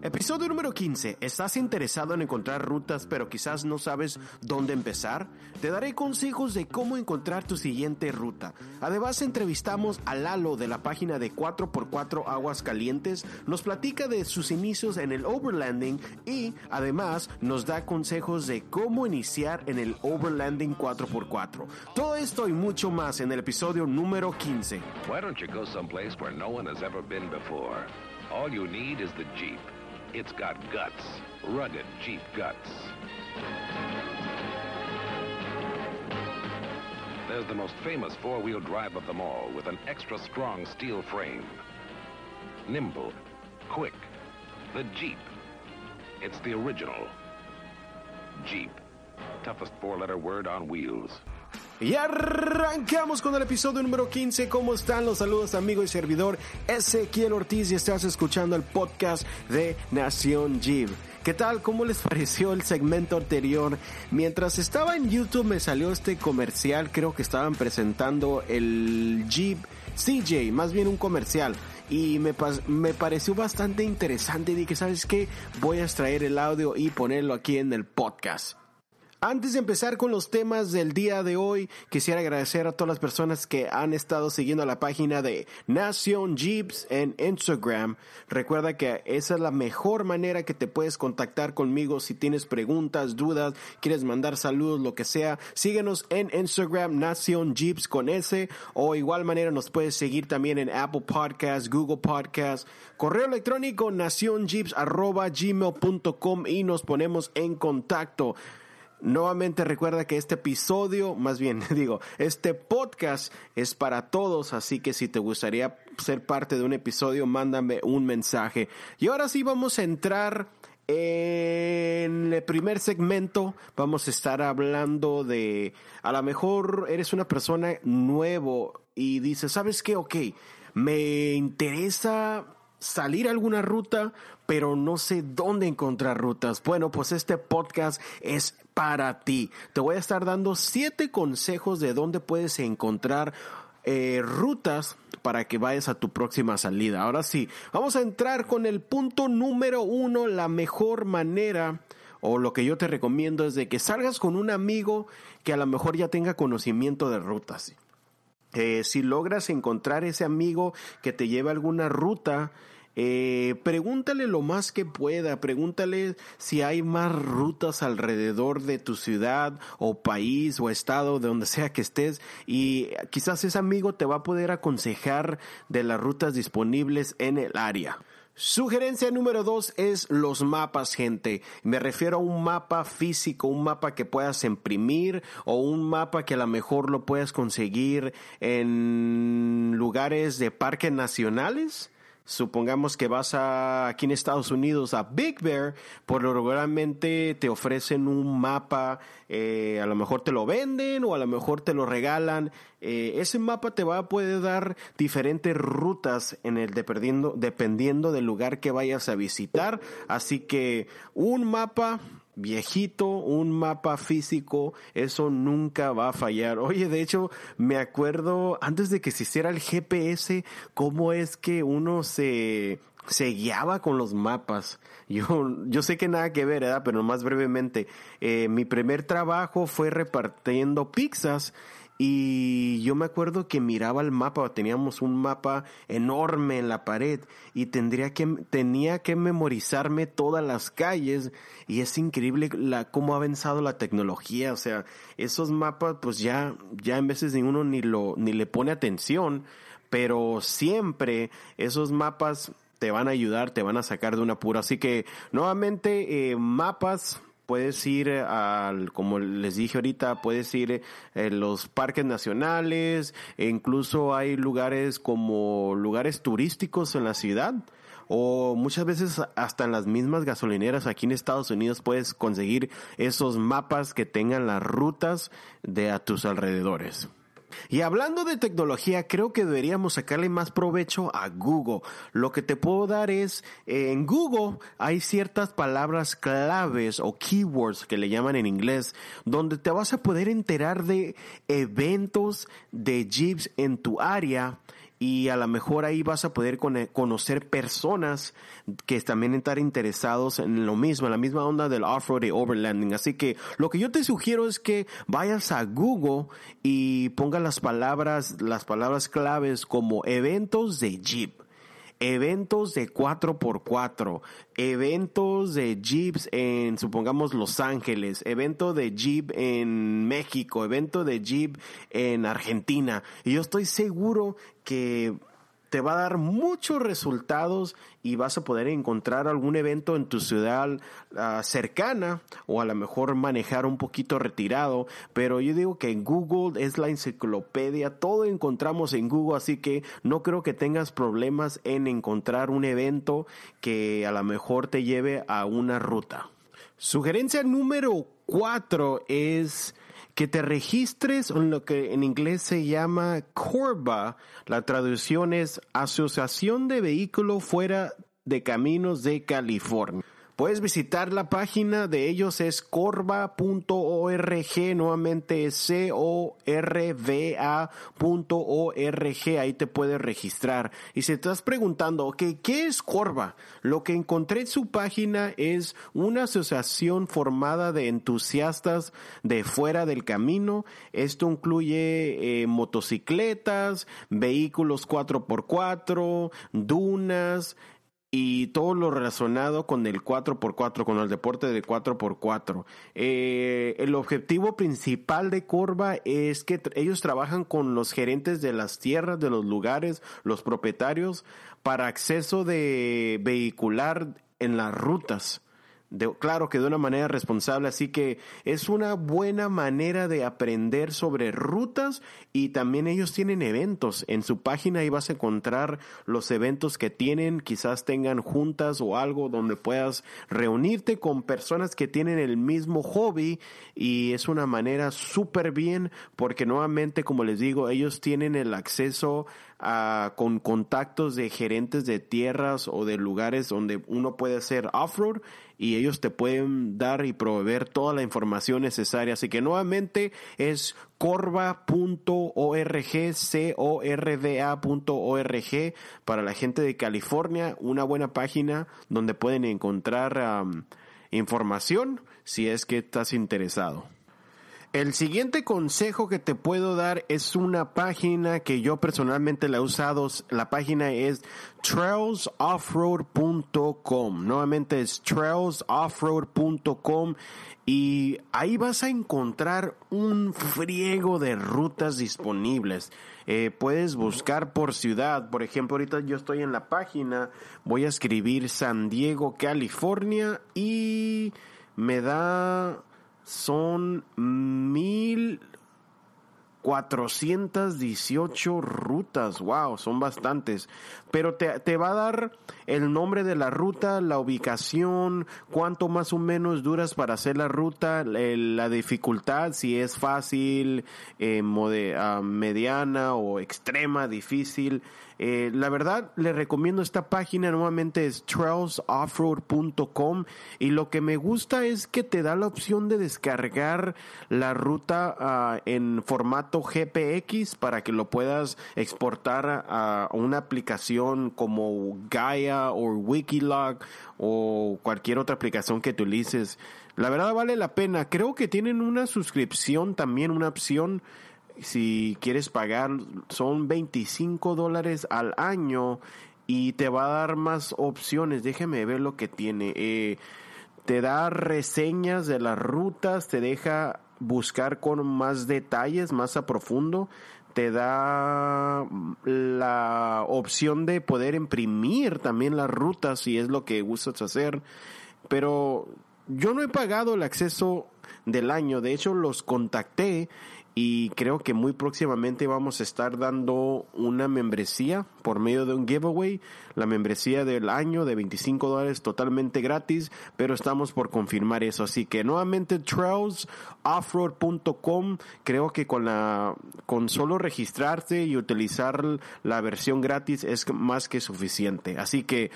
Episodio número 15. ¿Estás interesado en encontrar rutas pero quizás no sabes dónde empezar? Te daré consejos de cómo encontrar tu siguiente ruta. Además entrevistamos a Lalo de la página de 4x4 Aguas Calientes, nos platica de sus inicios en el overlanding y además nos da consejos de cómo iniciar en el overlanding 4x4. Todo esto y mucho más en el episodio número 15. Why don't you go someplace where no one has ever been before? All you need is the Jeep. It's got guts, rugged Jeep guts. There's the most famous four-wheel drive of them all with an extra strong steel frame. Nimble, quick, the Jeep. It's the original. Jeep. Toughest four-letter word on wheels. Y arrancamos con el episodio número 15. ¿Cómo están? Los saludos amigo y servidor Ezequiel Ortiz y estás escuchando el podcast de Nación Jeep. ¿Qué tal? ¿Cómo les pareció el segmento anterior? Mientras estaba en YouTube me salió este comercial, creo que estaban presentando el Jeep CJ, más bien un comercial. Y me, me pareció bastante interesante dije, ¿sabes qué? Voy a extraer el audio y ponerlo aquí en el podcast. Antes de empezar con los temas del día de hoy, quisiera agradecer a todas las personas que han estado siguiendo la página de Nación Jeeps en Instagram. Recuerda que esa es la mejor manera que te puedes contactar conmigo si tienes preguntas, dudas, quieres mandar saludos, lo que sea. Síguenos en Instagram Nación Jeeps con S o igual manera nos puedes seguir también en Apple Podcasts, Google Podcasts, correo electrónico nacionjeeps@gmail.com y nos ponemos en contacto. Nuevamente recuerda que este episodio, más bien digo, este podcast es para todos, así que si te gustaría ser parte de un episodio, mándame un mensaje. Y ahora sí vamos a entrar en el primer segmento vamos a estar hablando de, a lo mejor eres una persona nuevo y dices, ¿sabes qué? Ok, me interesa salir a alguna ruta, pero no sé dónde encontrar rutas. Bueno, pues este podcast es para ti. Te voy a estar dando siete consejos de dónde puedes encontrar eh, rutas para que vayas a tu próxima salida. Ahora sí, vamos a entrar con el punto número uno, la mejor manera o lo que yo te recomiendo es de que salgas con un amigo que a lo mejor ya tenga conocimiento de rutas. Eh, si logras encontrar ese amigo que te lleve alguna ruta, eh, pregúntale lo más que pueda, pregúntale si hay más rutas alrededor de tu ciudad o país o estado, de donde sea que estés, y quizás ese amigo te va a poder aconsejar de las rutas disponibles en el área. Sugerencia número dos es los mapas, gente. Me refiero a un mapa físico, un mapa que puedas imprimir o un mapa que a lo mejor lo puedas conseguir en lugares de parques nacionales Supongamos que vas a, aquí en Estados Unidos a Big Bear, por lo regularmente te ofrecen un mapa, eh, a lo mejor te lo venden o a lo mejor te lo regalan. Eh, ese mapa te va a poder dar diferentes rutas en el dependiendo, dependiendo del lugar que vayas a visitar. Así que un mapa viejito, un mapa físico, eso nunca va a fallar. Oye, de hecho, me acuerdo antes de que se hiciera el GPS, cómo es que uno se, guiaba con los mapas. Yo, yo sé que nada que ver, ¿verdad? Pero más brevemente, eh, mi primer trabajo fue repartiendo pizzas y yo me acuerdo que miraba el mapa, teníamos un mapa enorme en la pared y tendría que, tenía que memorizarme todas las calles y es increíble la, cómo ha avanzado la tecnología. O sea, esos mapas pues ya, ya en veces ni uno ni lo, ni le pone atención, pero siempre esos mapas te van a ayudar, te van a sacar de un apuro. Así que nuevamente, eh, mapas, puedes ir al, como les dije ahorita, puedes ir en eh, los parques nacionales, e incluso hay lugares como lugares turísticos en la ciudad o muchas veces hasta en las mismas gasolineras aquí en Estados Unidos puedes conseguir esos mapas que tengan las rutas de a tus alrededores. Y hablando de tecnología, creo que deberíamos sacarle más provecho a Google. Lo que te puedo dar es, en Google hay ciertas palabras claves o keywords que le llaman en inglés, donde te vas a poder enterar de eventos de Jeeps en tu área y a lo mejor ahí vas a poder conocer personas que también están interesados en lo mismo, en la misma onda del off-road y overlanding. Así que lo que yo te sugiero es que vayas a Google y pongas las palabras, las palabras claves como eventos de Jeep eventos de 4x4, eventos de Jeeps en, supongamos, Los Ángeles, evento de Jeep en México, evento de Jeep en Argentina. Y yo estoy seguro que te va a dar muchos resultados y vas a poder encontrar algún evento en tu ciudad ah, cercana o a lo mejor manejar un poquito retirado. Pero yo digo que Google es la enciclopedia, todo encontramos en Google, así que no creo que tengas problemas en encontrar un evento que a lo mejor te lleve a una ruta. Sugerencia número cuatro es que te registres en lo que en inglés se llama CORBA. La traducción es Asociación de Vehículos Fuera de Caminos de California. Puedes visitar la página de ellos es corva.org, nuevamente es C-O-R-V-A.org, ahí te puedes registrar. Y si estás preguntando, ¿qué es Corva? Lo que encontré en su página es una asociación formada de entusiastas de fuera del camino. Esto incluye eh, motocicletas, vehículos 4x4, dunas, y todo lo relacionado con el 4x4, con el deporte de 4x4. Eh, el objetivo principal de Corva es que ellos trabajan con los gerentes de las tierras, de los lugares, los propietarios, para acceso de vehicular en las rutas claro que de una manera responsable, así que es una buena manera de aprender sobre rutas y también ellos tienen eventos. En su página ahí vas a encontrar los eventos que tienen, quizás tengan juntas o algo donde puedas reunirte con personas que tienen el mismo hobby y es una manera súper bien porque nuevamente, como les digo, ellos tienen el acceso a, con contactos de gerentes de tierras o de lugares donde uno puede hacer off-road y ellos te pueden dar y proveer toda la información necesaria. Así que nuevamente es corva.org, C-O-R-V-A.org para la gente de California, una buena página donde pueden encontrar información si es que estás interesado. El siguiente consejo que te puedo dar es una página que yo personalmente la he usado. La página es trailsoffroad.com. Nuevamente es trailsoffroad.com y ahí vas a encontrar un friego de rutas disponibles. Eh, puedes buscar por ciudad. Por ejemplo, ahorita yo estoy en la página, voy a escribir San Diego, California y me da son mil 418 rutas, wow, son bastantes. Pero te, te, va a dar el nombre de la ruta, la ubicación, cuánto más o menos duras para hacer la ruta, la dificultad, si es fácil, ah, mediana o extrema, difícil. Eh, la verdad, le recomiendo esta página, nuevamente es trailsoffroad.com y lo que me gusta es que te da la opción de descargar la ruta ah, en formato GPX para que lo puedas exportar a una aplicación como Gaia o Wikilog o cualquier otra aplicación que utilices. La verdad vale la pena. Creo que tienen una suscripción también, una opción. Si quieres pagar, son 25 dólares al año y te va a dar más opciones. Déjeme ver lo que tiene. Eh, te da reseñas de las rutas, te deja buscar con más detalles, más a profundo, te da la opción de poder imprimir también las rutas si es lo que gustas hacer. Pero yo no he pagado el acceso del año, de hecho los contacté y creo que muy próximamente vamos a estar dando una membresía por medio de un giveaway, la membresía del año de 25 dólares totalmente gratis, pero estamos por confirmar eso, así que nuevamente trailsoffroad.com, creo que con la con solo registrarse y utilizar la versión gratis es más que suficiente, así que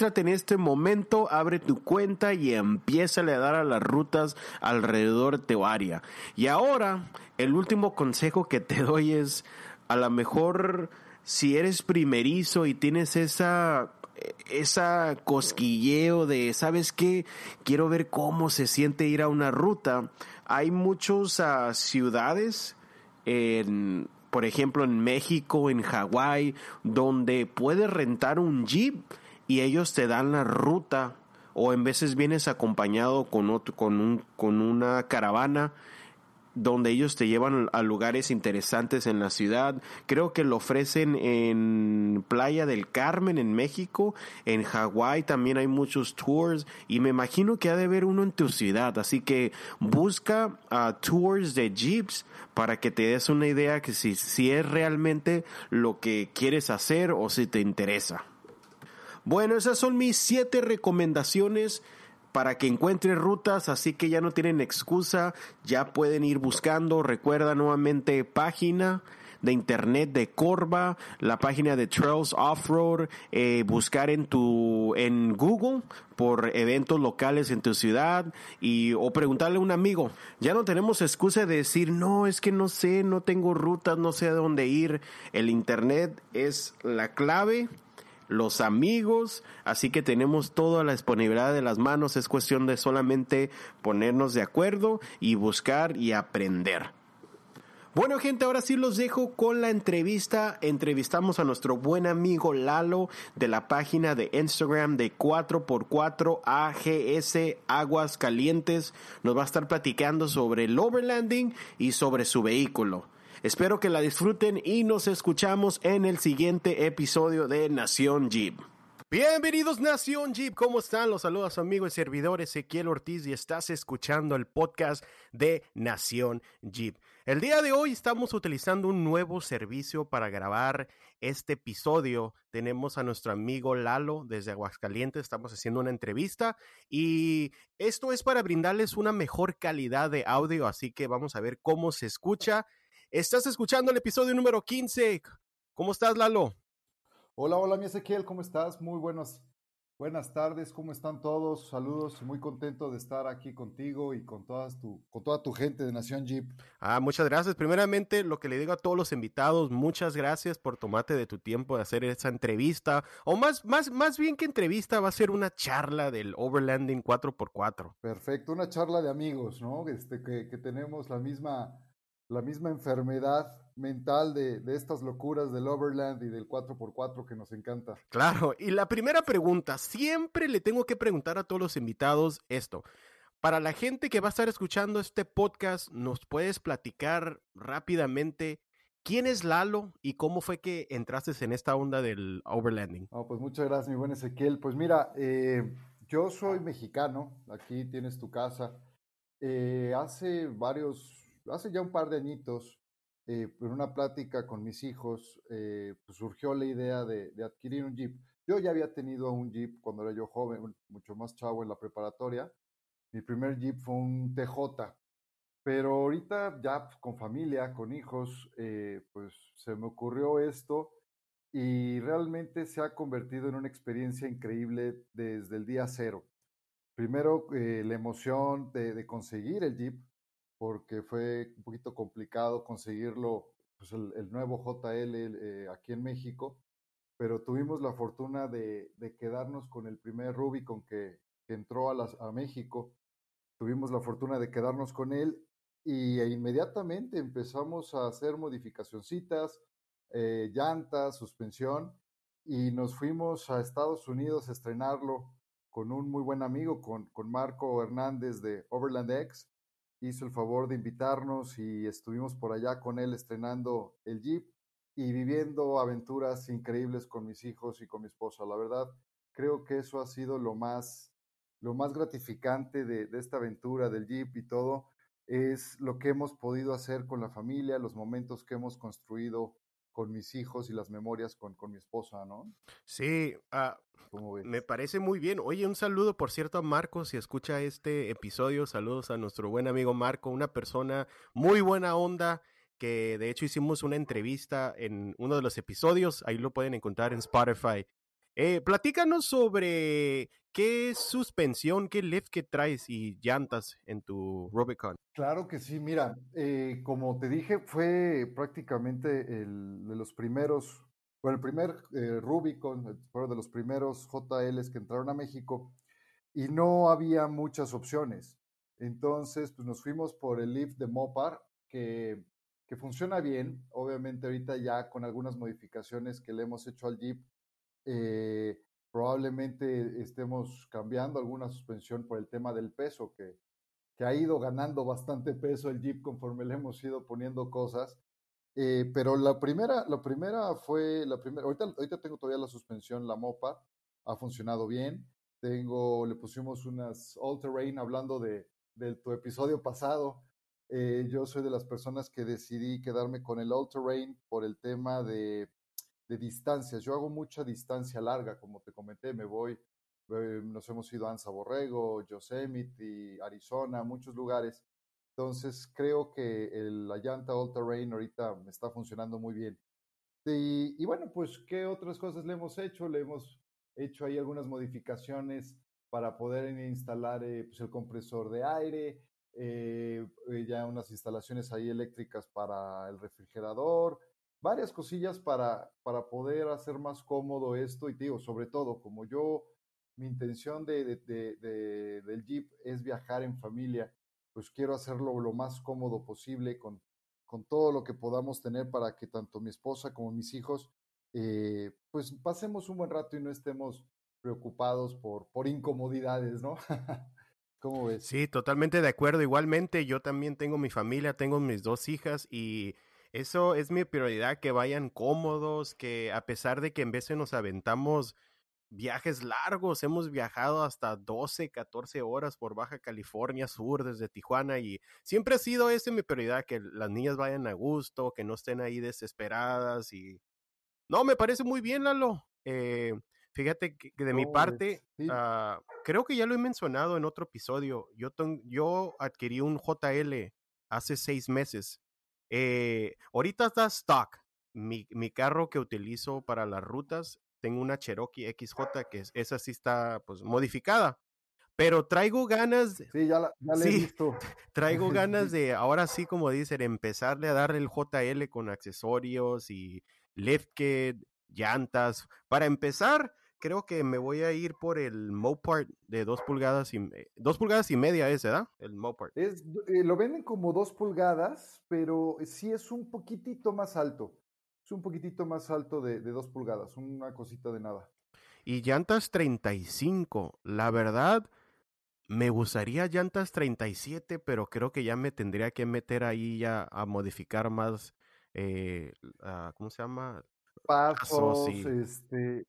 en este momento, abre tu cuenta y empieza a dar a las rutas alrededor de tu área. Y ahora, el último consejo que te doy es a lo mejor si eres primerizo y tienes esa esa cosquilleo de, ¿sabes qué? Quiero ver cómo se siente ir a una ruta. Hay muchas ah, ciudades, en, por ejemplo en México, en Hawái, donde puedes rentar un jeep y ellos te dan la ruta o en veces vienes acompañado con, otro, con, un, con una caravana donde ellos te llevan a lugares interesantes en la ciudad. Creo que lo ofrecen en Playa del Carmen en México, en Hawái también hay muchos tours y me imagino que ha de haber uno en tu ciudad, así que busca ah, tours de jeeps para que te des una idea que si, si es realmente lo que quieres hacer o si te interesa. Bueno, esas son mis siete recomendaciones para que encuentren rutas, así que ya no tienen excusa, ya pueden ir buscando, recuerda nuevamente página de internet de Corva, la página de Trails Offroad, eh, buscar en tu en Google por eventos locales en tu ciudad y o preguntarle a un amigo. Ya no tenemos excusa de decir, "No, es que no sé, no tengo rutas, no sé a dónde ir." El internet es la clave los amigos, así que tenemos toda la disponibilidad de las manos, es cuestión de solamente ponernos de acuerdo y buscar y aprender. Bueno gente, ahora sí los dejo con la entrevista. Entrevistamos a nuestro buen amigo Lalo de la página de Instagram de 4x4 AGS Aguas Calientes. Nos va a estar platicando sobre el overlanding y sobre su vehículo. Espero que la disfruten y nos escuchamos en el siguiente episodio de Nación Jeep. Bienvenidos Nación Jeep, ¿cómo están? Los saludos a su amigo y servidor Ezequiel Ortiz y estás escuchando el podcast de Nación Jeep. El día de hoy estamos utilizando un nuevo servicio para grabar este episodio. Tenemos a nuestro amigo Lalo desde Aguascalientes, estamos haciendo una entrevista y esto es para brindarles una mejor calidad de audio, así que vamos a ver cómo se escucha Estás escuchando el episodio número 15. ¿Cómo estás, Lalo? Hola, hola, mi Ezequiel, ¿cómo estás? Muy buenas, buenas tardes, ¿cómo están todos? Saludos, muy contento de estar aquí contigo y con, todas tu, con toda tu gente de Nación Jeep. Ah, muchas gracias. Primeramente, lo que le digo a todos los invitados, muchas gracias por tomarte de tu tiempo de hacer esa entrevista, o más, más, más bien que entrevista, va a ser una charla del Overlanding 4x4. Perfecto, una charla de amigos, ¿no? Este, que, que tenemos la misma la misma enfermedad mental de, estas locuras del Overland y del 4x4 que nos encanta. Claro, y la primera pregunta, siempre le tengo que preguntar a todos los invitados esto. Para la gente que va a estar escuchando este podcast, ¿nos puedes platicar rápidamente quién es Lalo y cómo fue que entraste en esta onda del overlanding? pues muchas gracias, mi buen Ezequiel. Pues mira, eh, yo soy mexicano, aquí tienes tu casa. Eh, hace varios hace ya un par de añitos, eh, en una plática con mis hijos, eh, pues surgió la idea de, adquirir un Jeep. Yo ya había tenido un Jeep cuando era yo joven, mucho más chavo en la preparatoria. Mi primer Jeep fue un TJ, pero ahorita ya con familia, con hijos, eh, pues se me ocurrió esto y realmente se ha convertido en una experiencia increíble desde el día cero. Primero, la emoción de, conseguir el Jeep, porque fue un poquito complicado conseguirlo, pues el, nuevo JL eh, aquí en México, pero tuvimos la fortuna de, quedarnos con el primer Rubicon que, que entró a, a México, tuvimos la fortuna de quedarnos con él y e inmediatamente empezamos a hacer modificacioncitas, eh, llantas, suspensión, y nos fuimos a Estados Unidos a estrenarlo con un muy buen amigo, con, con Marco Hernández de Overland X, hizo el favor de invitarnos y estuvimos por allá con él estrenando el Jeep y viviendo aventuras increíbles con mis hijos y con mi esposa. La verdad, creo que eso ha sido lo más, lo más gratificante de, esta aventura del Jeep y todo, es lo que hemos podido hacer con la familia, los momentos que hemos construido con mis hijos y las memorias con, con mi esposa, ¿no? Sí, uh, me parece muy bien. Oye, un saludo, por cierto, a Marco, si escucha este episodio, saludos a nuestro buen amigo Marco, una persona muy buena onda, que de hecho hicimos una entrevista en uno de los episodios, ahí lo pueden encontrar en Spotify. Eh, platícanos sobre qué suspensión, qué lift que traes y llantas en tu Rubicon. Claro que sí, mira, eh, como te dije, fue prácticamente el de los primeros, bueno, el primer eh, Rubicon, fue de los primeros JLs que entraron a México y no había muchas opciones. Entonces, pues nos fuimos por el lift de Mopar, que, que funciona bien, obviamente ahorita ya con algunas modificaciones que le hemos hecho al Jeep eh, probablemente estemos cambiando alguna suspensión por el tema del peso, que, que, ha ido ganando bastante peso el Jeep conforme le hemos ido poniendo cosas. Eh, pero la primera, la primera fue, la primera, ahorita, ahorita tengo todavía la suspensión, la MOPA, ha funcionado bien. Tengo, le pusimos unas all terrain hablando de, de tu episodio pasado. Eh, yo soy de las personas que decidí quedarme con el all terrain por el tema de de distancias. Yo hago mucha distancia larga, como te comenté, me voy, eh, nos hemos ido a Anza Borrego, Yosemite, Arizona, muchos lugares. Entonces creo que la llanta All Terrain ahorita me está funcionando muy bien. Y, bueno, pues, ¿qué otras cosas le hemos hecho? Le hemos hecho ahí algunas modificaciones para poder instalar eh, pues, el compresor de aire, eh, ya unas instalaciones ahí eléctricas para el refrigerador, varias cosillas para, para poder hacer más cómodo esto. Y digo, sobre todo, como yo, mi intención de, del Jeep es viajar en familia, pues quiero hacerlo lo más cómodo posible con, con todo lo que podamos tener para que tanto mi esposa como mis hijos, eh, pues pasemos un buen rato y no estemos preocupados por, por incomodidades, ¿no? ¿Cómo ves? Sí, totalmente de acuerdo. Igualmente, yo también tengo mi familia, tengo mis dos hijas y eso es mi prioridad, que vayan cómodos, que a pesar de que en veces nos aventamos viajes largos, hemos viajado hasta 12, 14 horas por Baja California Sur desde Tijuana y siempre ha sido esa mi prioridad, que las niñas vayan a gusto, que no estén ahí desesperadas y... No, me parece muy bien, Lalo. Eh, fíjate que, de mi parte, ah, creo que ya lo he mencionado en otro episodio, yo, yo adquirí un JL hace seis meses eh, ahorita está stock. Mi, mi, carro que utilizo para las rutas, tengo una Cherokee XJ que es, esa sí está pues modificada. Pero traigo ganas. Sí, ya la, ya he visto. Traigo ganas de, ahora sí, como dicen, empezarle a darle el JL con accesorios y lift kit, llantas. Para empezar, creo que me voy a ir por el Mopart de dos pulgadas y dos pulgadas y media ese, ¿verdad? El Mopart. Es, eh, lo venden como dos pulgadas, pero sí es un poquitito más alto. Es un poquitito más alto de, de dos pulgadas, una cosita de nada. Y llantas 35, la verdad, me gustaría llantas 37, pero creo que ya me tendría que meter ahí ya a modificar más, eh, ¿cómo se llama? Pasos, este,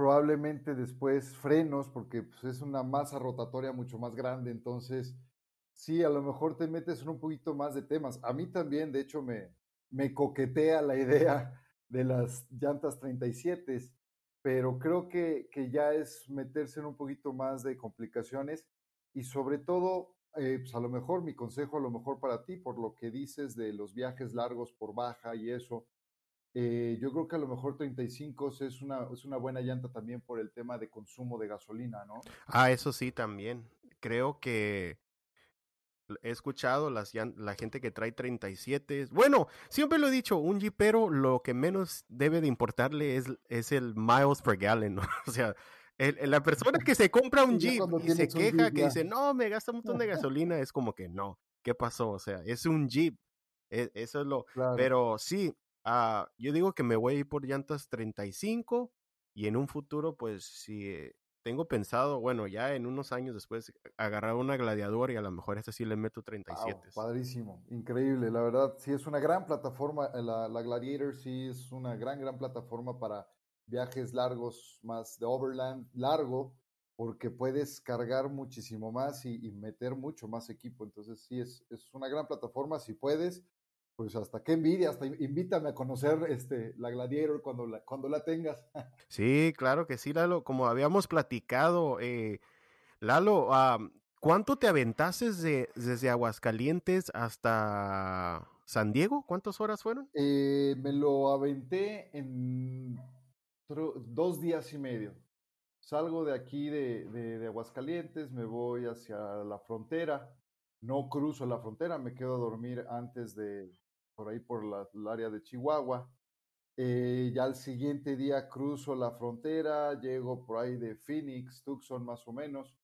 probablemente después frenos, porque pues, es una masa rotatoria mucho más grande, entonces sí, a lo mejor te metes en un poquito más de temas. A mí también, de hecho, me, me coquetea la idea de las llantas 37, pero creo que, que ya es meterse en un poquito más de complicaciones y sobre todo, eh, pues a lo mejor mi consejo, a lo mejor para ti, por lo que dices de los viajes largos por baja y eso, eh, yo creo que a lo mejor 35 es una, es una buena llanta también por el tema de consumo de gasolina, ¿no? Ah, eso sí, también. Creo que he escuchado las, la gente que trae 37. Bueno, siempre lo he dicho, un jeepero lo que menos debe de importarle es, es el miles per gallon, ¿no? O sea, el, la persona que se compra un jeep y se queja que dice, no, me gasta un montón de gasolina, es como que no, ¿qué pasó? O sea, es un jeep. E, eso es lo... Pero sí, Ah, yo digo que me voy a ir por llantas 35 y en un futuro, pues si tengo pensado, bueno, ya en unos años después, agarrar una gladiador y a lo mejor esta sí le meto 37. padrísimo, increíble, la verdad, sí es una gran plataforma, eh, la, la, Gladiator sí es una gran, gran plataforma para viajes largos, más de overland, largo, porque puedes cargar muchísimo más y, y meter mucho más equipo, entonces sí es, es una gran plataforma, si puedes, pues hasta qué envidia, hasta invítame a conocer este, la Gladiator cuando la, cuando la tengas. Sí, claro que sí, Lalo. Como habíamos platicado, eh, Lalo, ¿cuánto te aventases de, desde Aguascalientes hasta San Diego? ¿Cuántas horas fueron? Eh, me lo aventé en dos días y medio. salgo de aquí de, de, Aguascalientes, me voy hacia la frontera, no cruzo la frontera, me quedo a dormir antes de, por ahí por la, el área de Chihuahua. Eh, ya al siguiente día cruzo la frontera, llego por ahí de Phoenix, Tucson más o menos,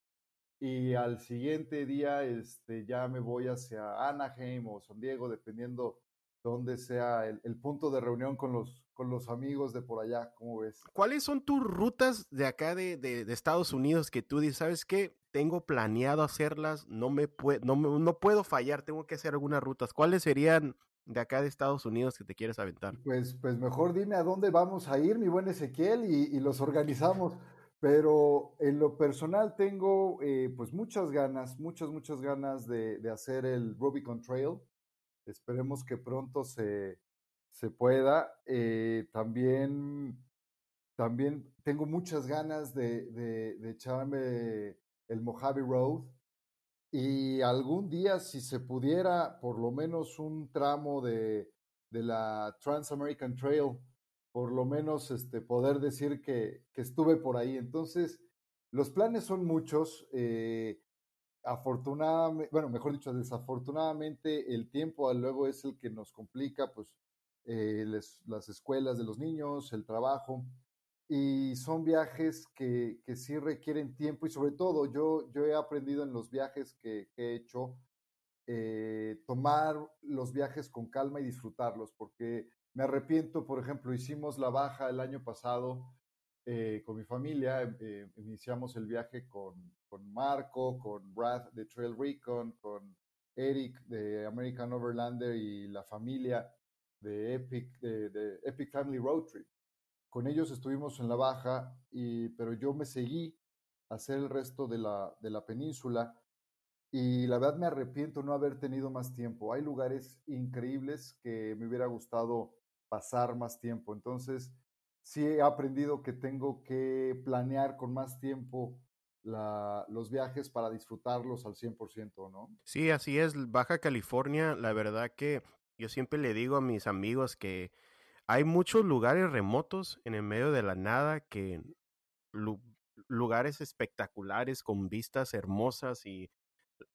y al siguiente día este, ya me voy hacia Anaheim o San Diego, dependiendo dónde sea el, el punto de reunión con los, con los amigos de por allá, ¿cómo ves? ¿Cuáles son tus rutas de acá de, de, Estados Unidos que tú dices, sabes qué, tengo planeado hacerlas, no me, no, no puedo fallar, tengo que hacer algunas rutas? ¿Cuáles serían de acá de Estados Unidos que te quieres aventar? Pues, pues mejor dime a dónde vamos a ir, mi buen Ezequiel, y, y los organizamos. Pero en lo personal tengo eh, pues muchas ganas, muchas, muchas ganas de, de hacer el Rubicon Trail. Esperemos que pronto se, se pueda. Eh, también, también tengo muchas ganas de, de, echarme el Mojave Road y algún día, si se pudiera, por lo menos un tramo de, de la Trans American Trail, por lo menos este, poder decir que, que estuve por ahí. Entonces, los planes son muchos. Eh, afortunadamente, bueno, mejor dicho, desafortunadamente el tiempo luego es el que nos complica, pues eh, las escuelas de los niños, el trabajo, y son viajes que, que, sí requieren tiempo y sobre todo yo, yo he aprendido en los viajes que, he hecho eh, tomar los viajes con calma y disfrutarlos, porque me arrepiento, por ejemplo, hicimos la baja el año pasado eh, con mi familia, iniciamos el viaje con, con Marco, con Brad de Trail Recon, con Eric de American Overlander y la familia de Epic, de, Epic Family Road Trip. Con ellos estuvimos en la baja, y, pero yo me seguí a hacer el resto de la, de la península y la verdad me arrepiento no haber tenido más tiempo. Hay lugares increíbles que me hubiera gustado pasar más tiempo. Entonces, sí he aprendido que tengo que planear con más tiempo la, los viajes para disfrutarlos al 100%, ¿no? Sí, así es. Baja California, la verdad que yo siempre le digo a mis amigos que hay muchos lugares remotos en el medio de la nada que lugares espectaculares con vistas hermosas y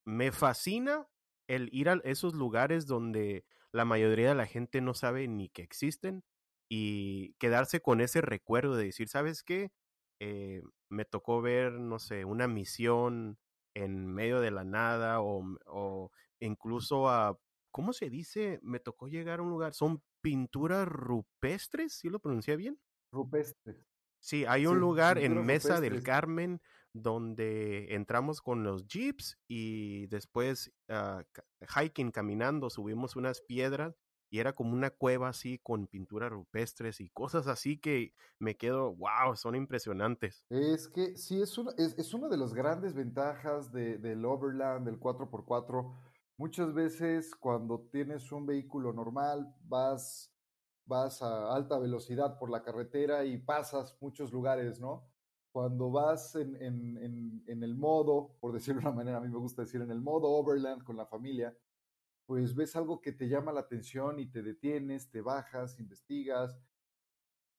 me fascina el ir a esos lugares donde la mayoría de la gente no sabe ni que existen y quedarse con ese recuerdo de decir, ¿sabes qué? Eh, me tocó ver, no sé, una misión en medio de la nada o, o incluso a ¿cómo se dice? Me tocó llegar a un lugar, son pinturas rupestres, ¿sí lo pronuncié bien? Rupestres. Sí, hay un lugar en Mesa del Carmen donde entramos con los jeeps y después uh, hiking, caminando, subimos unas piedras y era como una cueva así con pinturas rupestres y cosas así que me quedo, wow, son impresionantes. Es que sí, es una, es, es una de las grandes ventajas de, del Overland, del 4x4 Muchas veces cuando tienes un vehículo normal, vas, vas a alta velocidad por la carretera y pasas muchos lugares, ¿no? Cuando vas en, en, en, el modo, por decirlo de una manera, a mí me gusta decir, en el modo overland con la familia, pues ves algo que te llama la atención y te detienes, te bajas, investigas.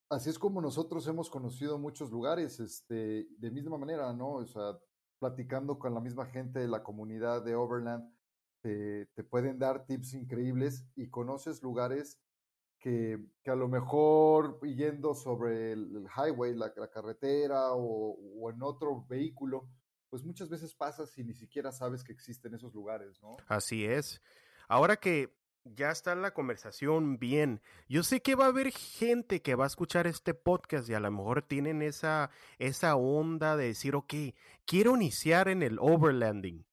Así es como nosotros hemos conocido muchos lugares, este, de misma manera, ¿no? O sea, platicando con la misma gente de la comunidad de Overland, te, pueden dar tips increíbles y conoces lugares que, que, a lo mejor yendo sobre el, highway, la, carretera o, o, en otro vehículo, pues muchas veces pasas y ni siquiera sabes que existen esos lugares, ¿no? Así es. Ahora que ya está la conversación bien, yo sé que va a haber gente que va a escuchar este podcast y a lo mejor tienen esa, esa onda de decir, ok, quiero iniciar en el overlanding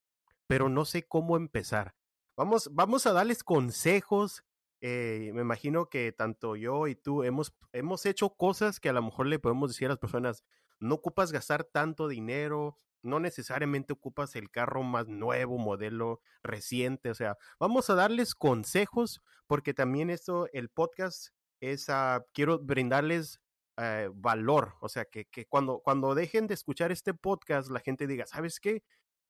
pero no sé cómo empezar. Vamos, vamos a darles consejos. Eh, me imagino que tanto yo y tú hemos, hemos hecho cosas que a lo mejor le podemos decir a las personas, no ocupas gastar tanto dinero, no necesariamente ocupas el carro más nuevo, modelo reciente, o sea, vamos a darles consejos porque también esto, el podcast es, quiero brindarles eh, valor, o sea, que, que, cuando, cuando dejen de escuchar este podcast, la gente diga, ¿sabes qué?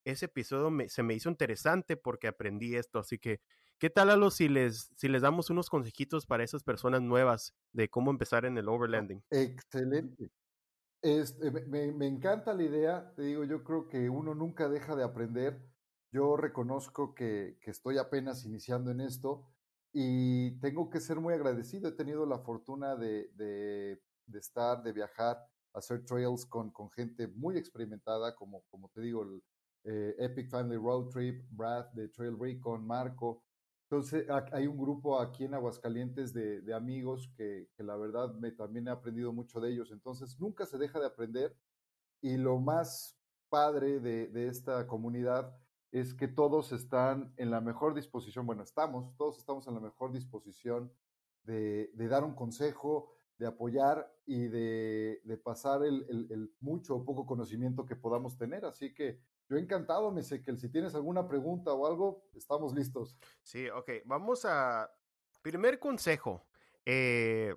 Ese episodio se me hizo interesante porque aprendí esto. Así que, ¿qué tal, Alo, si les, si les damos unos consejitos para esas personas nuevas de cómo empezar en el overlanding? Excelente. Este, me, me, encanta la idea, te digo, yo creo que uno nunca deja de aprender. Yo reconozco que, que, estoy apenas iniciando en esto y tengo que ser muy agradecido. He tenido la fortuna de, de, de estar, de viajar, hacer trails con, con, gente muy experimentada, como, como te digo, el eh, Epic Family Road Trip, Brad de Trail Recon, Marco, entonces, hay un grupo aquí en Aguascalientes de, de amigos que, que, la verdad me también he aprendido mucho de ellos. Entonces, nunca se deja de aprender. Y lo más padre de, de, esta comunidad es que todos están en la mejor disposición. Bueno, estamos, todos estamos en la mejor disposición de, de dar un consejo, de apoyar y de, de pasar el, el, el, mucho o poco conocimiento que podamos tener. Así que yo encantado, me sé que si tienes alguna pregunta o algo, estamos listos. Sí, ok, vamos a... Primer consejo. Eh,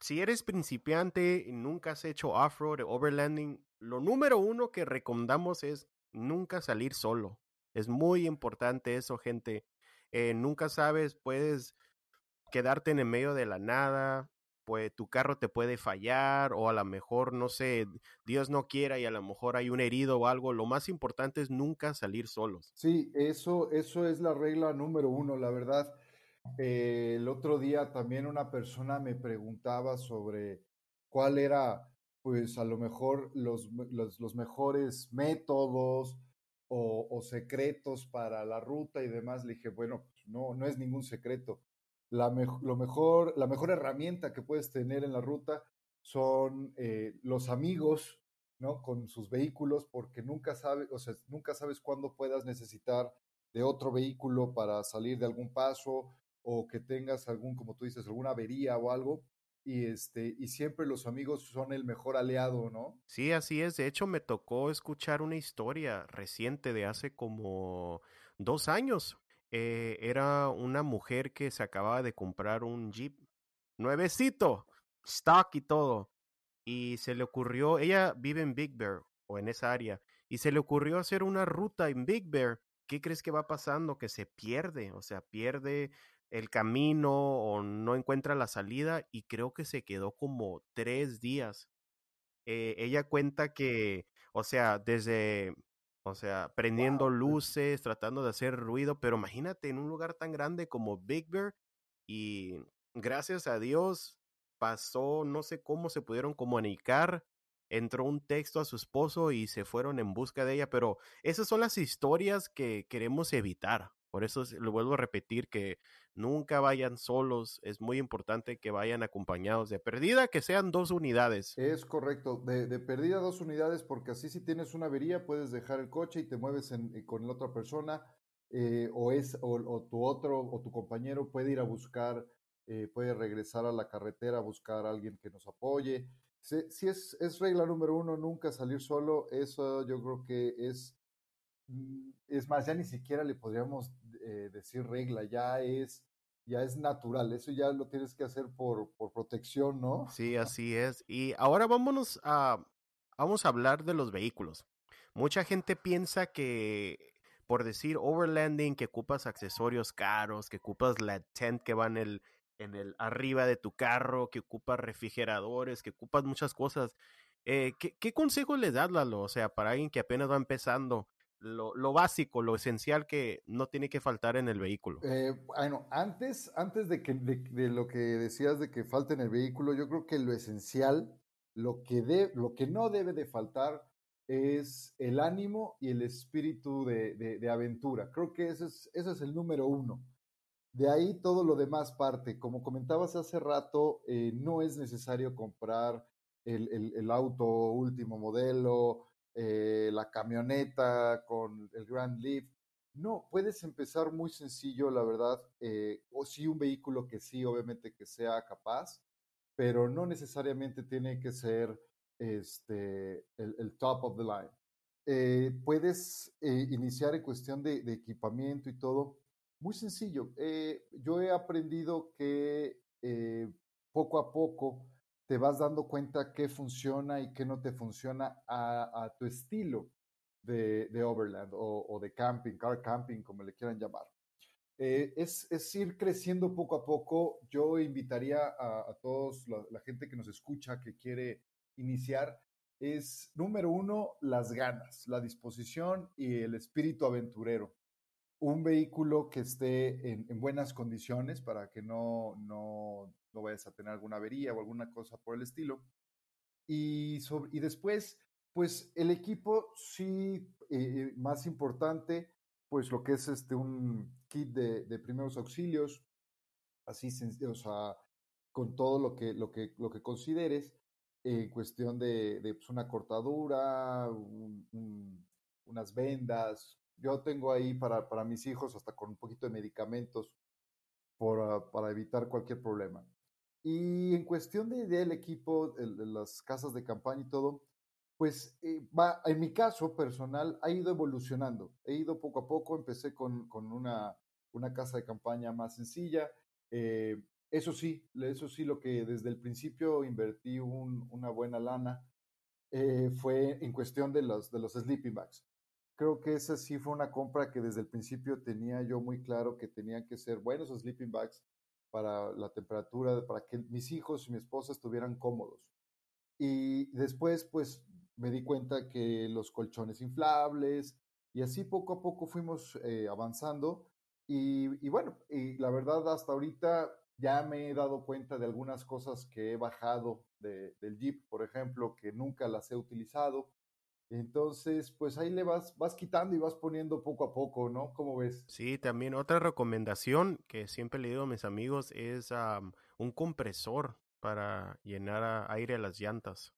si eres principiante y nunca has hecho off-road o overlanding, lo número uno que recomendamos es nunca salir solo. Es muy importante eso, gente. Eh, nunca sabes, puedes quedarte en el medio de la nada, pues tu carro te puede fallar o a lo mejor, no sé, Dios no quiera y a lo mejor hay un herido o algo. Lo más importante es nunca salir solos. Sí, eso, eso es la regla número uno, la verdad. Eh, el otro día también una persona me preguntaba sobre cuál era, pues a lo mejor los, los, los mejores métodos o, o, secretos para la ruta y demás. Le dije, bueno, pues, no, no es ningún secreto la, lo mejor, la mejor herramienta que puedes tener en la ruta son eh, los amigos, ¿no? Con sus vehículos, porque nunca sabes, o sea, nunca sabes cuándo puedas necesitar de otro vehículo para salir de algún paso o que tengas algún, como tú dices, alguna avería o algo. Y, este, y siempre los amigos son el mejor aliado, ¿no? Sí, así es. De hecho, me tocó escuchar una historia reciente de hace como dos años eh, era una mujer que se acababa de comprar un Jeep nuevecito, stock y todo. Y se le ocurrió, ella vive en Big Bear o en esa área, y se le ocurrió hacer una ruta en Big Bear. ¿Qué crees que va pasando? Que se pierde, o sea, pierde el camino o no encuentra la salida y creo que se quedó como tres días. Eh, ella cuenta que, o sea, desde o sea, prendiendo wow. luces, tratando de hacer ruido, pero imagínate en un lugar tan grande como Big Bear y gracias a Dios pasó, no sé cómo se pudieron comunicar, entró un texto a su esposo y se fueron en busca de ella, pero esas son las historias que queremos evitar. Por eso lo vuelvo a repetir que nunca vayan solos, es muy importante que vayan acompañados de perdida, que sean dos unidades. Es correcto, de, perdida dos unidades, porque así si tienes una avería puedes dejar el coche y te mueves eh, con la otra persona, eh, o, es, o, o, tu otro o tu compañero puede ir a buscar, eh, puede regresar a la carretera a buscar a alguien que nos apoye. Si, si es, es regla número uno, nunca salir solo, eso yo creo que es Mm, es más, ya ni siquiera le podríamos eh, decir regla, ya es, ya es natural, eso ya lo tienes que hacer por, por protección, ¿no? Sí, así es. Y ahora vámonos a, vamos a hablar de los vehículos. Mucha gente piensa que por decir overlanding, que ocupas accesorios caros, que ocupas la tent que va en el, en el arriba de tu carro, que ocupas refrigeradores, que ocupas muchas cosas. Eh, ¿qué, ¿Qué consejo le das, Lalo? O sea, para alguien que apenas va empezando, lo, lo, básico, lo esencial que no tiene que faltar en el vehículo. Eh, bueno, antes, antes de, que, de, lo que decías de que falte en el vehículo, yo creo que lo esencial, lo que, de, lo que no debe de faltar es el ánimo y el espíritu de, de aventura. Creo que ese es, ese es el número uno. De ahí todo lo demás parte. Como comentabas hace rato, eh, no es necesario comprar el, el auto último modelo, eh, la camioneta con el Grand Lift. No, puedes empezar muy sencillo, la verdad, eh, o sí un vehículo que sí, obviamente que sea capaz, pero no necesariamente tiene que ser este, el, top of the line. Eh, puedes iniciar en cuestión de, equipamiento y todo. Muy sencillo. Yo he aprendido que poco a poco te vas dando cuenta qué funciona y qué no te funciona a, tu estilo de, overland o, de camping, car camping, como le quieran llamar. Eh, es, es, ir creciendo poco a poco. Yo invitaría a, a todos, la, la, gente que nos escucha, que quiere iniciar, es, número uno, las ganas, la disposición y el espíritu aventurero. Un vehículo que esté en, buenas condiciones para que no, no, no, vayas a tener alguna avería o alguna cosa por el estilo. Y, y después, pues el equipo sí, eh, más importante, pues lo que es este, un kit de, de primeros auxilios, así, o sea, con todo lo que, lo que, lo que consideres en cuestión de, de pues, una cortadura, unas vendas. Yo tengo ahí para, para, mis hijos hasta con un poquito de medicamentos por, ah, para evitar cualquier problema. Y en cuestión de, del equipo, de, las casas de campaña y todo, pues eh, va, en mi caso personal ha ido evolucionando. He ido poco a poco, empecé con, con una, una casa de campaña más sencilla, eh, eso sí, eso sí, lo que desde el principio invertí una buena lana eh, fue en cuestión de los, de los sleeping bags. Creo que esa sí fue una compra que desde el principio tenía yo muy claro que tenían que ser buenos sleeping bags para la temperatura, para que mis hijos y mi esposa estuvieran cómodos. Y después, pues, me di cuenta que los colchones inflables, y así poco a poco fuimos eh, avanzando. Y, bueno, y la verdad hasta ahorita ya me he dado cuenta de algunas cosas que he bajado de, del Jeep, por ejemplo, que nunca las he utilizado. Entonces, pues ahí le vas, vas quitando y vas poniendo poco a poco, ¿no? ¿Cómo ves? Sí, también otra recomendación que siempre le digo a mis amigos es un compresor para llenar aire a las llantas.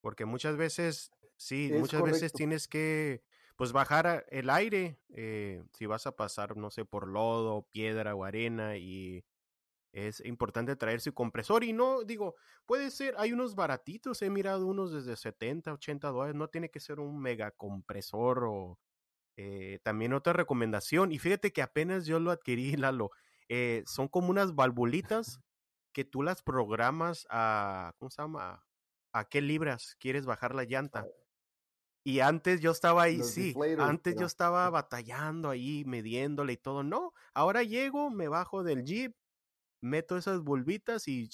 Porque muchas veces, sí, muchas veces tienes que, pues, bajar el aire eh, si vas a pasar, no sé, por lodo, piedra o arena y es importante traer su compresor y no, digo, puede ser, hay unos baratitos, he mirado unos desde 70, 80 dólares, no tiene que ser un mega compresor o eh, también otra recomendación, y fíjate que apenas yo lo adquirí, Lalo, eh, son como unas valvulitas que tú las programas a, ¿cómo se llama? A qué libras quieres bajar la llanta. Y antes yo estaba ahí, sí, antes yo estaba batallando ahí, midiéndole y todo. No, ahora llego, me bajo del jeep, meto esas bulbitas y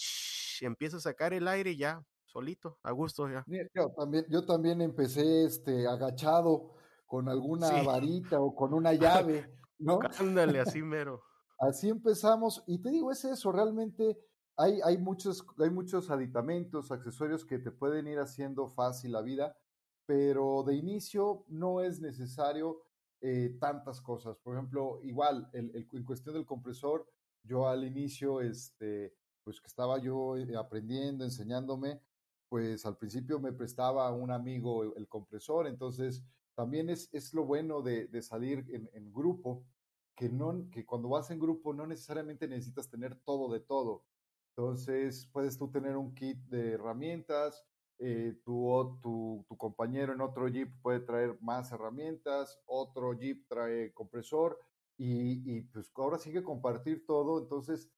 empiezo a sacar el aire ya, solito, a gusto ya. Yo también, yo también empecé este, agachado con alguna varita o con una llave, ¿no? Ándale, así mero. así empezamos, y te digo, es eso, realmente hay, hay, muchos, hay muchos aditamentos, accesorios que te pueden ir haciendo fácil la vida, pero de inicio no es necesario eh, tantas cosas. Por ejemplo, igual, el, en cuestión del compresor, yo al inicio, este, pues que estaba yo eh, aprendiendo, enseñándome, pues al principio me prestaba un amigo el, compresor, entonces también es, es lo bueno de, de salir en, en, grupo, que, no, que cuando vas en grupo no necesariamente necesitas tener todo de todo. Entonces puedes tú tener un kit de herramientas, eh, tu, tu, tu, compañero en otro Jeep puede traer más herramientas, otro Jeep trae compresor y, pues ahora sigue compartir todo. Entonces,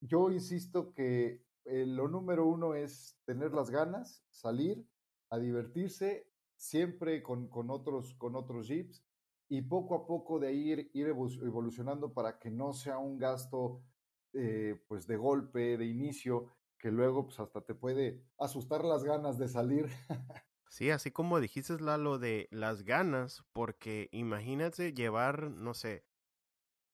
yo insisto que eh, lo número uno es tener las ganas, salir a divertirse, siempre con, con, otros, con otros jeeps y poco a poco de ir, ir evolucionando para que no sea un gasto eh, pues de golpe, de inicio, que luego pues hasta te puede asustar las ganas de salir. Sí, así como dijiste, Lalo, de las ganas, porque imagínate llevar, no sé,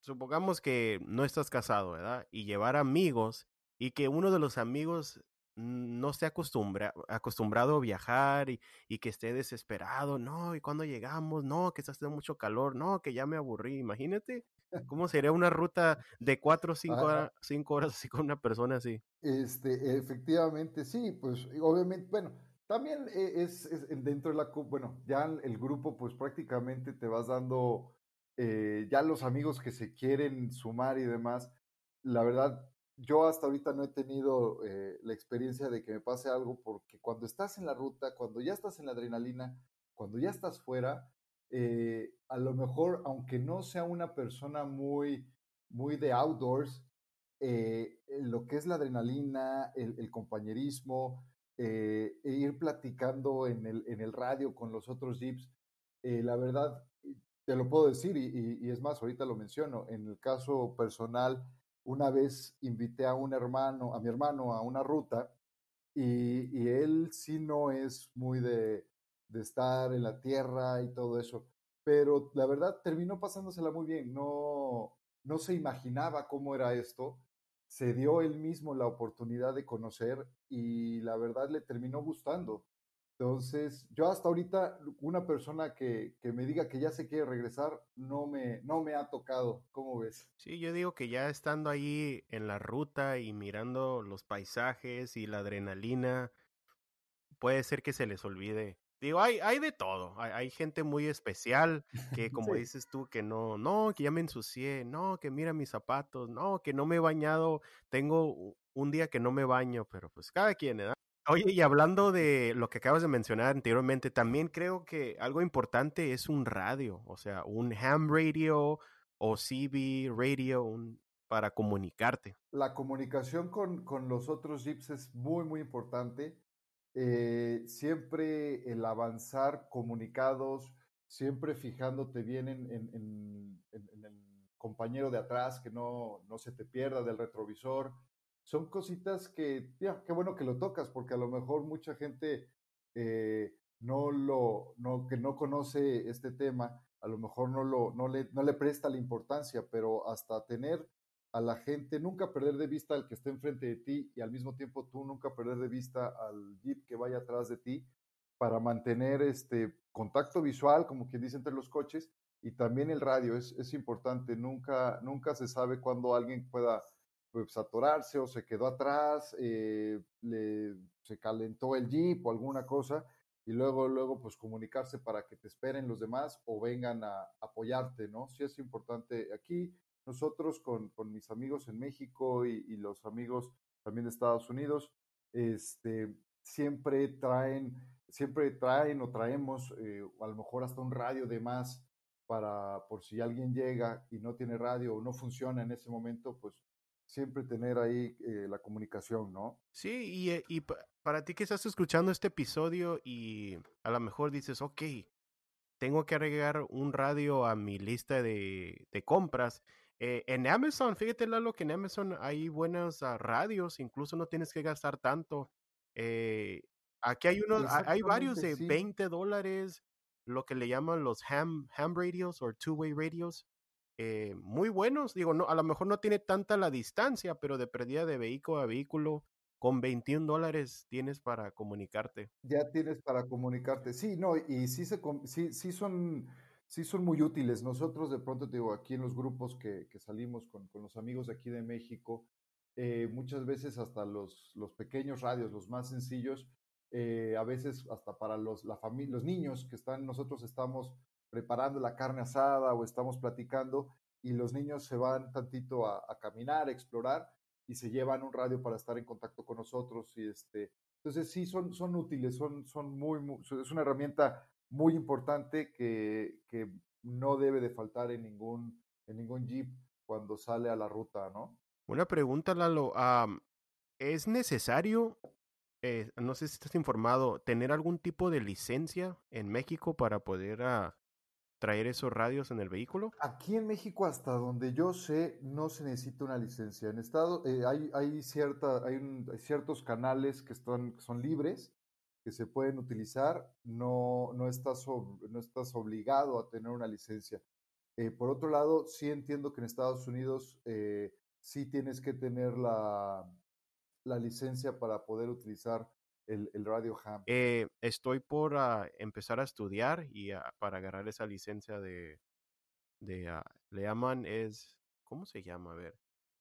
supongamos que no estás casado, ¿verdad? Y llevar amigos y que uno de los amigos no esté acostumbra, acostumbrado a viajar y, y, que esté desesperado, no, y cuando llegamos, no, que está haciendo mucho calor, no, que ya me aburrí, imagínate cómo sería una ruta de cuatro o cinco, horas, cinco horas así con una persona así. Este, efectivamente, sí, pues obviamente, bueno, también e, es, es dentro de la, bueno, ya el grupo pues prácticamente te vas dando eh, ya los amigos que se quieren sumar y demás, la verdad, yo hasta ahorita no he tenido eh, la experiencia de que me pase algo porque cuando estás en la ruta, cuando ya estás en la adrenalina, cuando ya estás fuera, eh, a lo mejor, aunque no sea una persona muy, muy de outdoors, lo que es la adrenalina, el, compañerismo, e ir platicando en el, en el radio con los otros jeeps, la verdad, te lo puedo decir, y, es más, ahorita lo menciono, en el caso personal, una vez invité a un hermano, a mi hermano, a una ruta, y, él sí no es muy de, de estar en la tierra y todo eso, pero la verdad terminó pasándosela muy bien, no, no se imaginaba cómo era esto, se dio él mismo la oportunidad de conocer y la verdad le terminó gustando. Entonces, yo hasta ahorita, una persona que, que, me diga que ya se quiere regresar, no me, no me ha tocado. ¿Cómo ves? Sí, yo digo que ya estando ahí en la ruta y mirando los paisajes y la adrenalina, puede ser que se les olvide. Digo, hay, hay de todo. Hay, hay gente muy especial que, como sí. dices tú, que no, no, que ya me ensucié, no, que mira mis zapatos, no, que no me he bañado, tengo un día que no me baño, pero pues cada quien, ¿verdad? Oye, y hablando de lo que acabas de mencionar anteriormente, también creo que algo importante es un radio, o sea, un ham radio o CB radio un, para comunicarte. La comunicación con, con, los otros jeeps es muy, muy importante. Eh, siempre el avanzar comunicados, siempre fijándote bien en, en, en, el compañero de atrás, que no, no se te pierda del retrovisor, son cositas que, ya, qué bueno que lo tocas, porque a lo mejor mucha gente eh, no lo, no, que no conoce este tema, a lo mejor no, lo, no, le, no le presta la importancia, pero hasta tener a la gente, nunca perder de vista al que esté enfrente de ti y al mismo tiempo tú nunca perder de vista al jeep que vaya atrás de ti para mantener este contacto visual, como quien dice, entre los coches y también el radio es, es importante, nunca, nunca se sabe cuándo alguien pueda pues, atorarse o se quedó atrás, eh, le, se calentó el jeep o alguna cosa, y luego, luego, pues comunicarse para que te esperen los demás o vengan a apoyarte, ¿no? Sí es importante. Aquí nosotros con, con mis amigos en México y, y, los amigos también de Estados Unidos, este, siempre traen, siempre traen o traemos eh, a lo mejor hasta un radio de más para, por si alguien llega y no tiene radio o no funciona en ese momento, pues siempre tener ahí eh, la comunicación, ¿no? Sí, y, eh, y, para ti que estás escuchando este episodio y a lo mejor dices, ok, tengo que agregar un radio a mi lista de, de compras. Eh, en Amazon, fíjate Lalo que en Amazon hay buenas uh, radios, incluso no tienes que gastar tanto. Eh, aquí hay unos, hay varios de sí. 20 dólares, lo que le llaman los ham, ham radios o two-way radios eh, muy buenos. Digo, no, a lo mejor no tiene tanta la distancia, pero de pérdida de vehículo a vehículo, con 21 dólares tienes para comunicarte. Ya tienes para comunicarte. Sí, no, y sí, se, sí, sí, son, sí son muy útiles. Nosotros de pronto, te digo, aquí en los grupos que, que salimos con, con, los amigos de aquí de México, eh, muchas veces hasta los, los pequeños radios, los más sencillos, eh, a veces hasta para los, la familia, los niños que están, nosotros estamos preparando la carne asada o estamos platicando y los niños se van tantito a, a, caminar, a explorar y se llevan un radio para estar en contacto con nosotros y este entonces sí son, son útiles, son, son muy, es una herramienta muy importante que, que, no debe de faltar en ningún, en ningún Jeep cuando sale a la ruta, ¿no? Una pregunta, Lalo. ¿Es necesario, eh, no sé si estás informado, tener algún tipo de licencia en México para poder uh, traer esos radios en el vehículo? Aquí en México, hasta donde yo sé, no se necesita una licencia. En estado eh, hay, hay, cierta, hay, ciertos canales que, están, son libres, que se pueden utilizar. No, no, estás, no estás obligado a tener una licencia. Eh, por otro lado, sí entiendo que en Estados Unidos eh, sí tienes que tener la, la licencia para poder utilizar el, el radio ham? Eh, estoy por uh, empezar a estudiar y uh, para agarrar esa licencia de, de uh, le llaman es, ¿cómo se llama? A ver,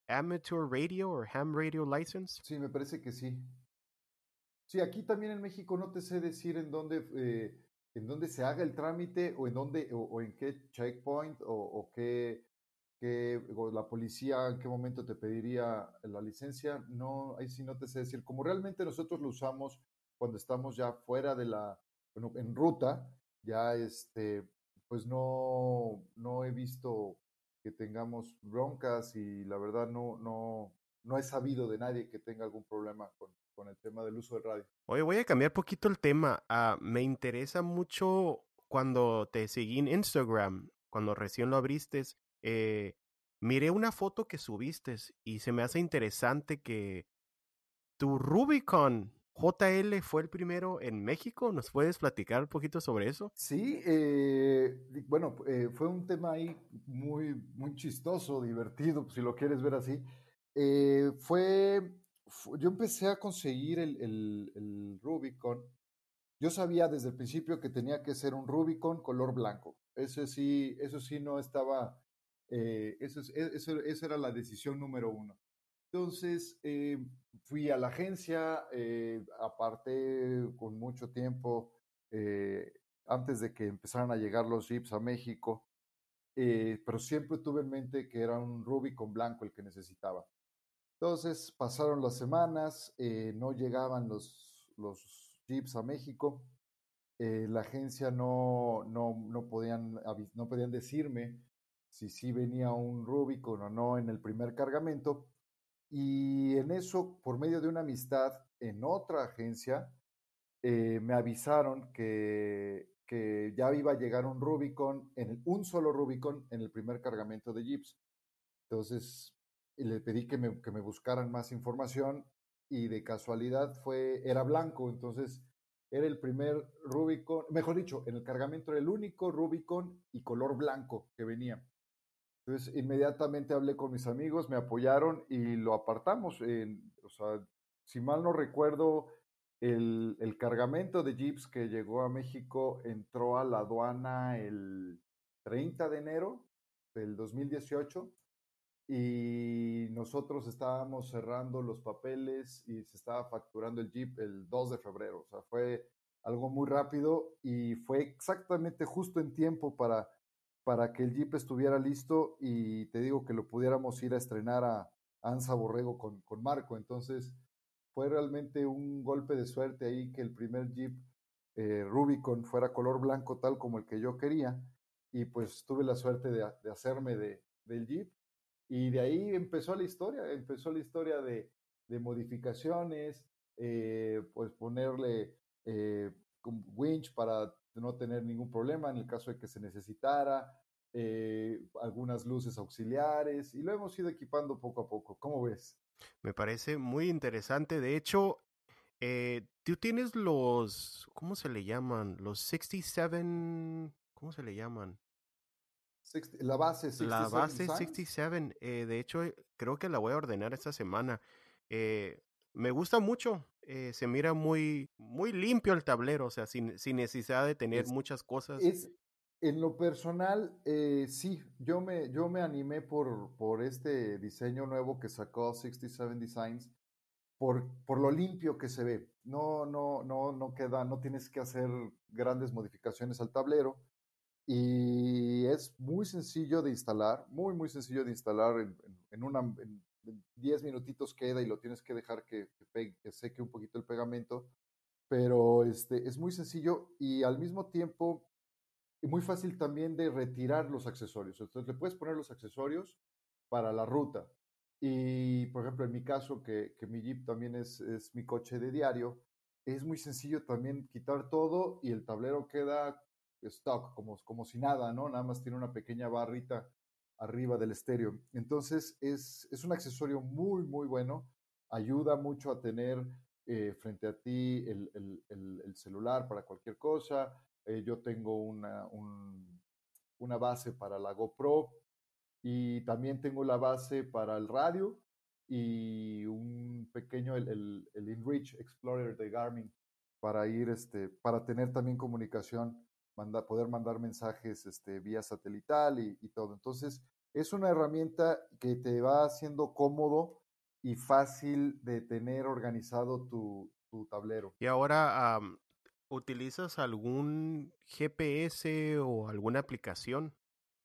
Amateur Radio o Ham Radio License. Sí, me parece que sí. Sí, aquí también en México no te sé decir en dónde, eh, en dónde se haga el trámite o en dónde o, o en qué checkpoint o, o qué, qué o la policía en qué momento te pediría la licencia. No, ahí sí no te sé decir. Como realmente nosotros lo usamos cuando estamos ya fuera de la, bueno, en ruta, ya este, pues no, no he visto que tengamos broncas y la verdad no, no, no he sabido de nadie que tenga algún problema con, con el tema del uso del radio. Oye, voy a cambiar poquito el tema. Uh, me interesa mucho cuando te seguí en Instagram, cuando recién lo abriste, eh, miré una foto que subiste y se me hace interesante que tu Rubicon JL fue el primero en México. ¿Nos puedes platicar un poquito sobre eso? Sí, eh, bueno, eh, fue un tema ahí muy, muy chistoso, divertido, si lo quieres ver así. Eh, fue, yo empecé a conseguir el, el, Rubicon. Yo sabía desde el principio que tenía que ser un Rubicon color blanco. Eso sí, eso sí no estaba, eso, eso, esa era la decisión número uno. Entonces, eh, fui a la agencia, eh, aparte con mucho tiempo, eh, antes de que empezaran a llegar los jeeps a México, pero siempre tuve en mente que era un Rubicon blanco el que necesitaba. Entonces, pasaron las semanas, no llegaban los, los jeeps a México, la agencia no, no, no, podían, no podían decirme si sí venía un Rubicon o no en el primer cargamento. Y en eso, por medio de una amistad en otra agencia, eh, me avisaron que, que, ya iba a llegar un Rubicon, en un solo Rubicon en el primer cargamento de Jeeps. Entonces, le pedí que me, que me buscaran más información y de casualidad fue, era blanco, entonces era el primer Rubicon, mejor dicho, en el cargamento era el único Rubicon y color blanco que venía. Entonces, inmediatamente hablé con mis amigos, me apoyaron y lo apartamos. o sea, si mal no recuerdo, el, el, cargamento de Jeeps que llegó a México entró a la aduana el 30 de enero del 2018 y nosotros estábamos cerrando los papeles y se estaba facturando el Jeep el 2 de febrero. O sea, fue algo muy rápido y fue exactamente justo en tiempo para para que el Jeep estuviera listo y te digo que lo pudiéramos ir a estrenar a Ansa Borrego con, con Marco. Entonces fue realmente un golpe de suerte ahí que el primer Jeep eh, Rubicon fuera color blanco tal como el que yo quería y pues tuve la suerte de, de hacerme de, del Jeep y de ahí empezó la historia, empezó la historia de, de modificaciones, eh, pues ponerle eh, winch para no tener ningún problema en el caso de que se necesitara, eh, algunas luces auxiliares y lo hemos ido equipando poco a poco. ¿Cómo ves? Me parece muy interesante. De hecho, eh, tú tienes los, ¿cómo se le llaman? Los 67, ¿cómo se le llaman? la base 67. La base 67. Eh, de hecho, creo que la voy a ordenar esta semana. me gusta mucho. Se mira muy, muy limpio el tablero, o sea, sin, sin necesidad de tener muchas cosas. Es, en lo personal, eh, sí, yo me, yo me animé por, por este diseño nuevo que sacó 67 Designs, por, por lo limpio que se ve. No, no, no, no queda, no tienes que hacer grandes modificaciones al tablero. Y es muy sencillo de instalar, muy, muy sencillo de instalar. En, en una, en 10 minutitos queda y lo tienes que dejar que, que, seque un poquito el pegamento. Pero este, es muy sencillo y al mismo tiempo muy fácil también de retirar los accesorios. Entonces le puedes poner los accesorios para la ruta. Y por ejemplo, en mi caso, que, que mi Jeep también es, es, mi coche de diario, es muy sencillo también quitar todo y el tablero queda stock, como, como si nada, ¿no? Nada más tiene una pequeña barrita arriba del estéreo. Entonces es, es un accesorio muy, muy bueno. Ayuda mucho a tener eh, frente a ti el, el, el, celular para cualquier cosa, eh, yo tengo una, una base para la GoPro y también tengo la base para el radio y un pequeño, el, InReach Explorer de Garmin para ir, este, para tener también comunicación, manda, poder mandar mensajes este, vía satelital y, y, todo. Entonces, es una herramienta que te va haciendo cómodo y fácil de tener organizado tu, tu tablero. Y ahora, ¿Utilizas algún GPS o alguna aplicación?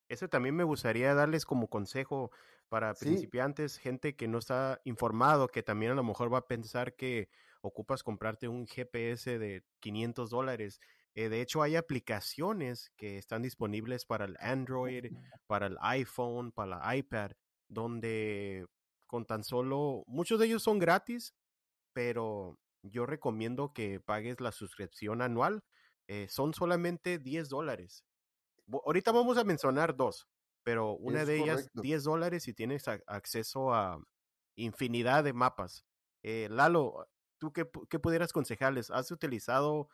Ese también me gustaría darles como consejo para principiantes, gente que no está informado, que también a lo mejor va a pensar que ocupas comprarte un GPS de 500 dólares. Eh, de hecho, hay aplicaciones que están disponibles para el Android, para el iPhone, para el iPad, donde con tan solo, muchos de ellos son gratis, pero yo recomiendo que pagues la suscripción anual. Eh, son solamente 10 dólares. Ahorita vamos a mencionar dos, pero una de ellas 10 dólares y tienes acceso a infinidad de mapas. Eh, Lalo, ¿tú qué, qué pudieras aconsejarles? ¿Has utilizado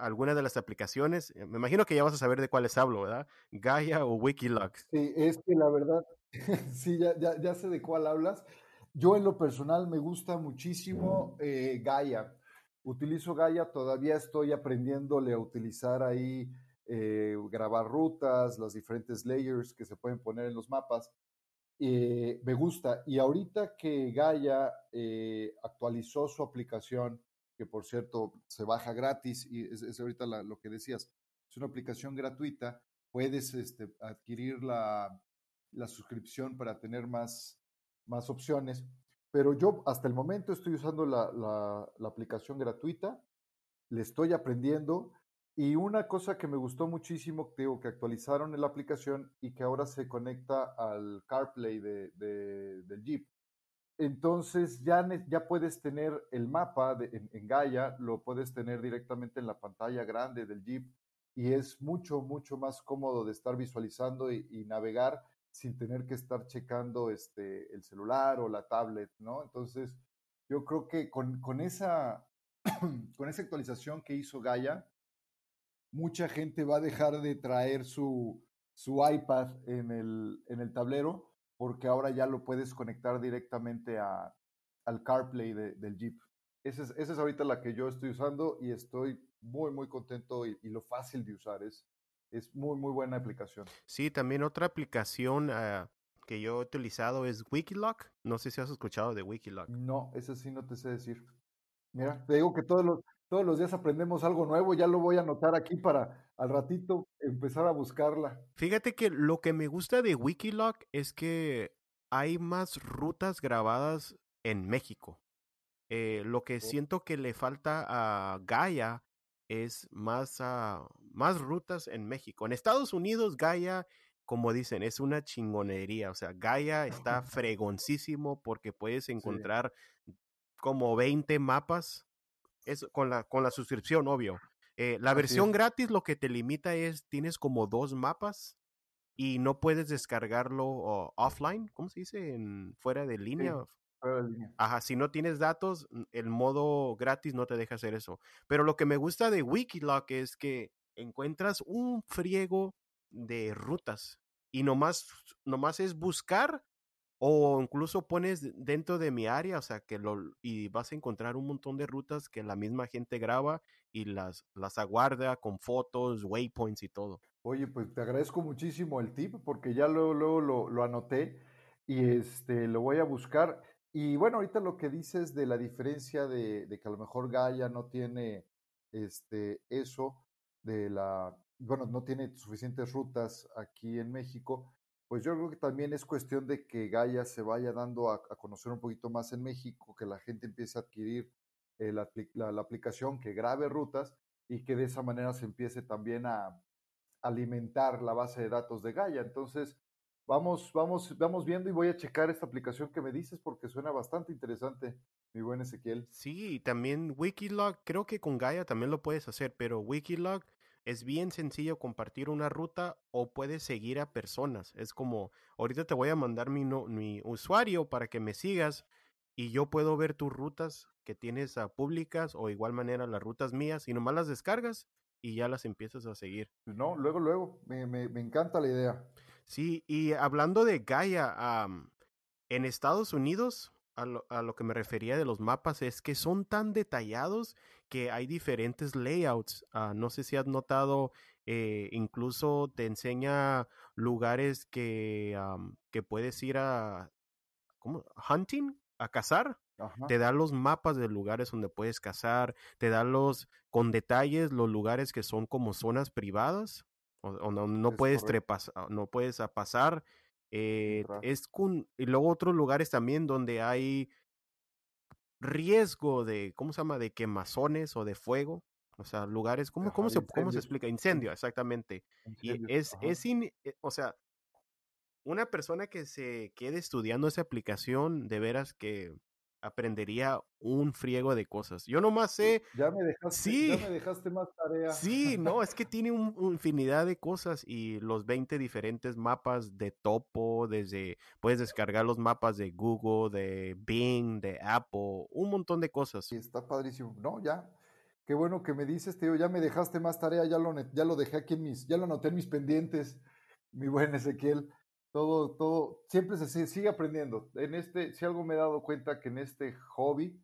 alguna de las aplicaciones? Eh, me imagino que ya vas a saber de cuáles hablo, ¿verdad? Gaia o Wikiloc. Sí, es que la verdad, sí, ya, ya, ya, sé de cuál hablas. Yo en lo personal me gusta muchísimo eh, Gaia. Utilizo Gaia, todavía estoy aprendiéndole a utilizar ahí, eh, grabar rutas, las diferentes layers que se pueden poner en los mapas. Eh, me gusta. Y ahorita que Gaia actualizó su aplicación, que por cierto se baja gratis, y es, ahorita lo que decías, es una aplicación gratuita, puedes este, adquirir la, la, suscripción para tener más, más opciones. Pero yo hasta el momento estoy usando la, la, la aplicación gratuita, le estoy aprendiendo y una cosa que me gustó muchísimo, digo, que actualizaron en la aplicación y que ahora se conecta al CarPlay de, del Jeep. Entonces ya, ya puedes tener el mapa de, en, Gaia, lo puedes tener directamente en la pantalla grande del Jeep y es mucho, mucho más cómodo de estar visualizando y, navegar sin tener que estar checando este, el celular o la tablet, ¿no? Entonces, yo creo que con, con, esa, con esa actualización que hizo Gaia, mucha gente va a dejar de traer su, su iPad en el, en el tablero porque ahora ya lo puedes conectar directamente a, al CarPlay del Jeep. Esa es, esa es ahorita la que yo estoy usando y estoy muy, muy contento y, lo fácil de usar. Es, es muy, muy buena aplicación. Sí, también otra aplicación uh, que yo he utilizado es Wikiloc. No sé si has escuchado de Wikiloc. No, ese sí no te sé decir. Mira, te digo que todos los, todos los días aprendemos algo nuevo, ya lo voy a anotar aquí para al ratito empezar a buscarla. Fíjate que lo que me gusta de Wikiloc es que hay más rutas grabadas en México. Eh, lo que siento que le falta a Gaia es más, uh, más rutas en México. En Estados Unidos, Gaia, como dicen, es una chingonería. O sea, Gaia está fregoncísimo porque puedes encontrar como 20 mapas es con la, con la suscripción, obvio. Eh, la versión gratis lo que te limita es, tienes como dos mapas y no puedes descargarlo offline, ¿cómo se dice? En, fuera de línea. fuera de línea. Ajá, si no tienes datos, el modo gratis no te deja hacer eso. Pero lo que me gusta de Wikiloc es que encuentras un friego de rutas y nomás, nomás es buscar o incluso pones dentro de mi área, o sea, que lo, y vas a encontrar un montón de rutas que la misma gente graba y las, las aguarda con fotos, waypoints y todo. Oye, pues te agradezco muchísimo el tip porque ya luego, luego lo, anoté y este, lo voy a buscar. Y bueno, ahorita lo que dices de la diferencia de, de que a lo mejor Gaia no tiene este, eso de la, bueno, no tiene suficientes rutas aquí en México, pues yo creo que también es cuestión de que Gaia se vaya dando a, conocer un poquito más en México, que la gente empiece a adquirir eh, la, aplicación, que grabe rutas y que de esa manera se empiece también a alimentar la base de datos de Gaia. Entonces, vamos, vamos, vamos viendo y voy a checar esta aplicación que me dices porque suena bastante interesante, mi buen Ezequiel. Sí, también Wikiloc, creo que con Gaia también lo puedes hacer, pero Wikiloc es bien sencillo compartir una ruta o puedes seguir a personas. Es como, ahorita te voy a mandar mi, mi usuario para que me sigas y yo puedo ver tus rutas que tienes a públicas o igual manera las rutas mías y nomás las descargas y ya las empiezas a seguir. No, luego, luego, me, me, me encanta la idea. Sí, y hablando de Gaia, en Estados Unidos, a lo, a lo, que me refería de los mapas es que son tan detallados que hay diferentes layouts. Ah, no sé si has notado, eh, incluso te enseña lugares que, que puedes ir a ¿cómo? hunting, a cazar. Te da los mapas de lugares donde puedes cazar, te da los con detalles los lugares que son como zonas privadas o, no, no puedes trepas, ah, no puedes pasar. Eh, es con, y luego otros lugares también donde hay riesgo de, ¿cómo se llama? De quemazones o de fuego. O sea, lugares, ¿cómo, cómo, se, ¿cómo se explica? Incendio, exactamente. y es, es eh, o sea, una persona que se quede estudiando esa aplicación, de veras que aprendería un friego de cosas. Yo nomás sé. Ya me dejaste, sí, ya me dejaste más tarea. Sí, no, es que tiene una un infinidad de cosas y los 20 diferentes mapas de topo, desde puedes descargar los mapas de Google, de Bing, de Apple, un montón de cosas. Sí, está padrísimo. No, ya. Qué bueno que me dices, tío, ya me dejaste más tarea, ya lo, ya lo dejé aquí en mis, ya lo anoté en mis pendientes, mi buen Ezequiel todo, todo, siempre se sigue aprendiendo. En este, si algo me he dado cuenta que en este hobby,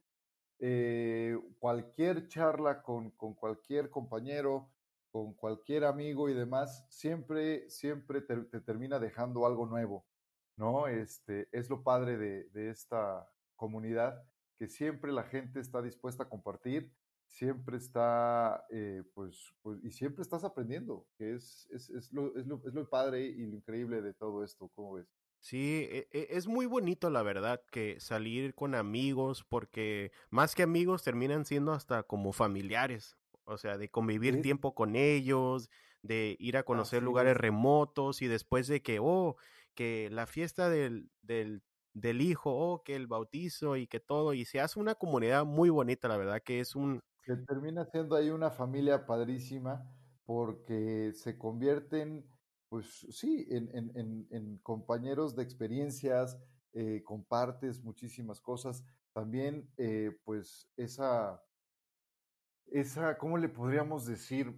eh, cualquier charla con, con, cualquier compañero, con cualquier amigo y demás, siempre, siempre te, termina dejando algo nuevo, ¿no? Este, es lo padre de, de esta comunidad, que siempre la gente está dispuesta a compartir siempre está, eh, pues, pues, y siempre estás aprendiendo, que es, es, es, lo, es, lo, es, lo, padre y lo increíble de todo esto, ¿cómo ves? Sí, e, e, es muy bonito la verdad que salir con amigos, porque más que amigos terminan siendo hasta como familiares, o sea, de convivir ¿Sí? tiempo con ellos, de ir a conocer lugares es. remotos y después de que, oh, que la fiesta del, del del hijo, oh, que el bautizo y que todo, y se hace una comunidad muy bonita, la verdad que es un, termina siendo ahí una familia padrísima porque se convierten, pues sí, en, en, en, en compañeros de experiencias, eh, compartes muchísimas cosas. También, eh, pues, esa, esa, ¿cómo le podríamos decir?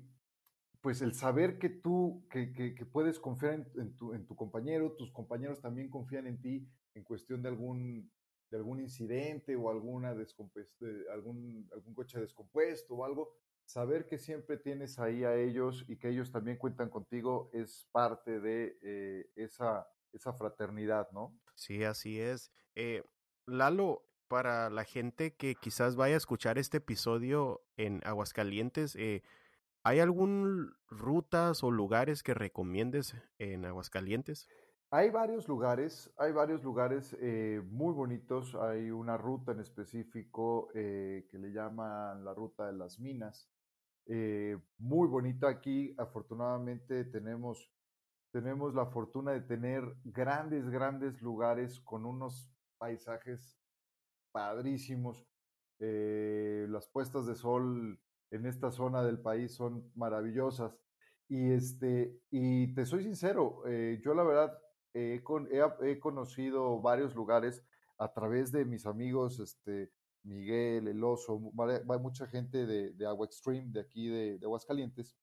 Pues el saber que tú, que, que, que puedes confiar en, tu, en tu compañero, tus compañeros también confían en ti en cuestión de algún de algún incidente o alguna algún, algún coche descompuesto o algo, saber que siempre tienes ahí a ellos y que ellos también cuentan contigo es parte de eh, esa, esa fraternidad, ¿no? Sí, así es. Eh, Lalo, para la gente que quizás vaya a escuchar este episodio en Aguascalientes, eh, ¿hay algún rutas o lugares que recomiendes en Aguascalientes? Hay varios lugares, hay varios lugares eh, muy bonitos. Hay una ruta en específico eh, que le llaman la ruta de las minas. Eh, muy bonita aquí. Afortunadamente tenemos, tenemos la fortuna de tener grandes, grandes lugares con unos paisajes padrísimos. las puestas de sol en esta zona del país son maravillosas. Y este, y te soy sincero, yo la verdad he, con, he, he, conocido varios lugares a través de mis amigos, este, Miguel, El Oso, mucha gente de, de Agua Extreme, de aquí de, de Aguascalientes.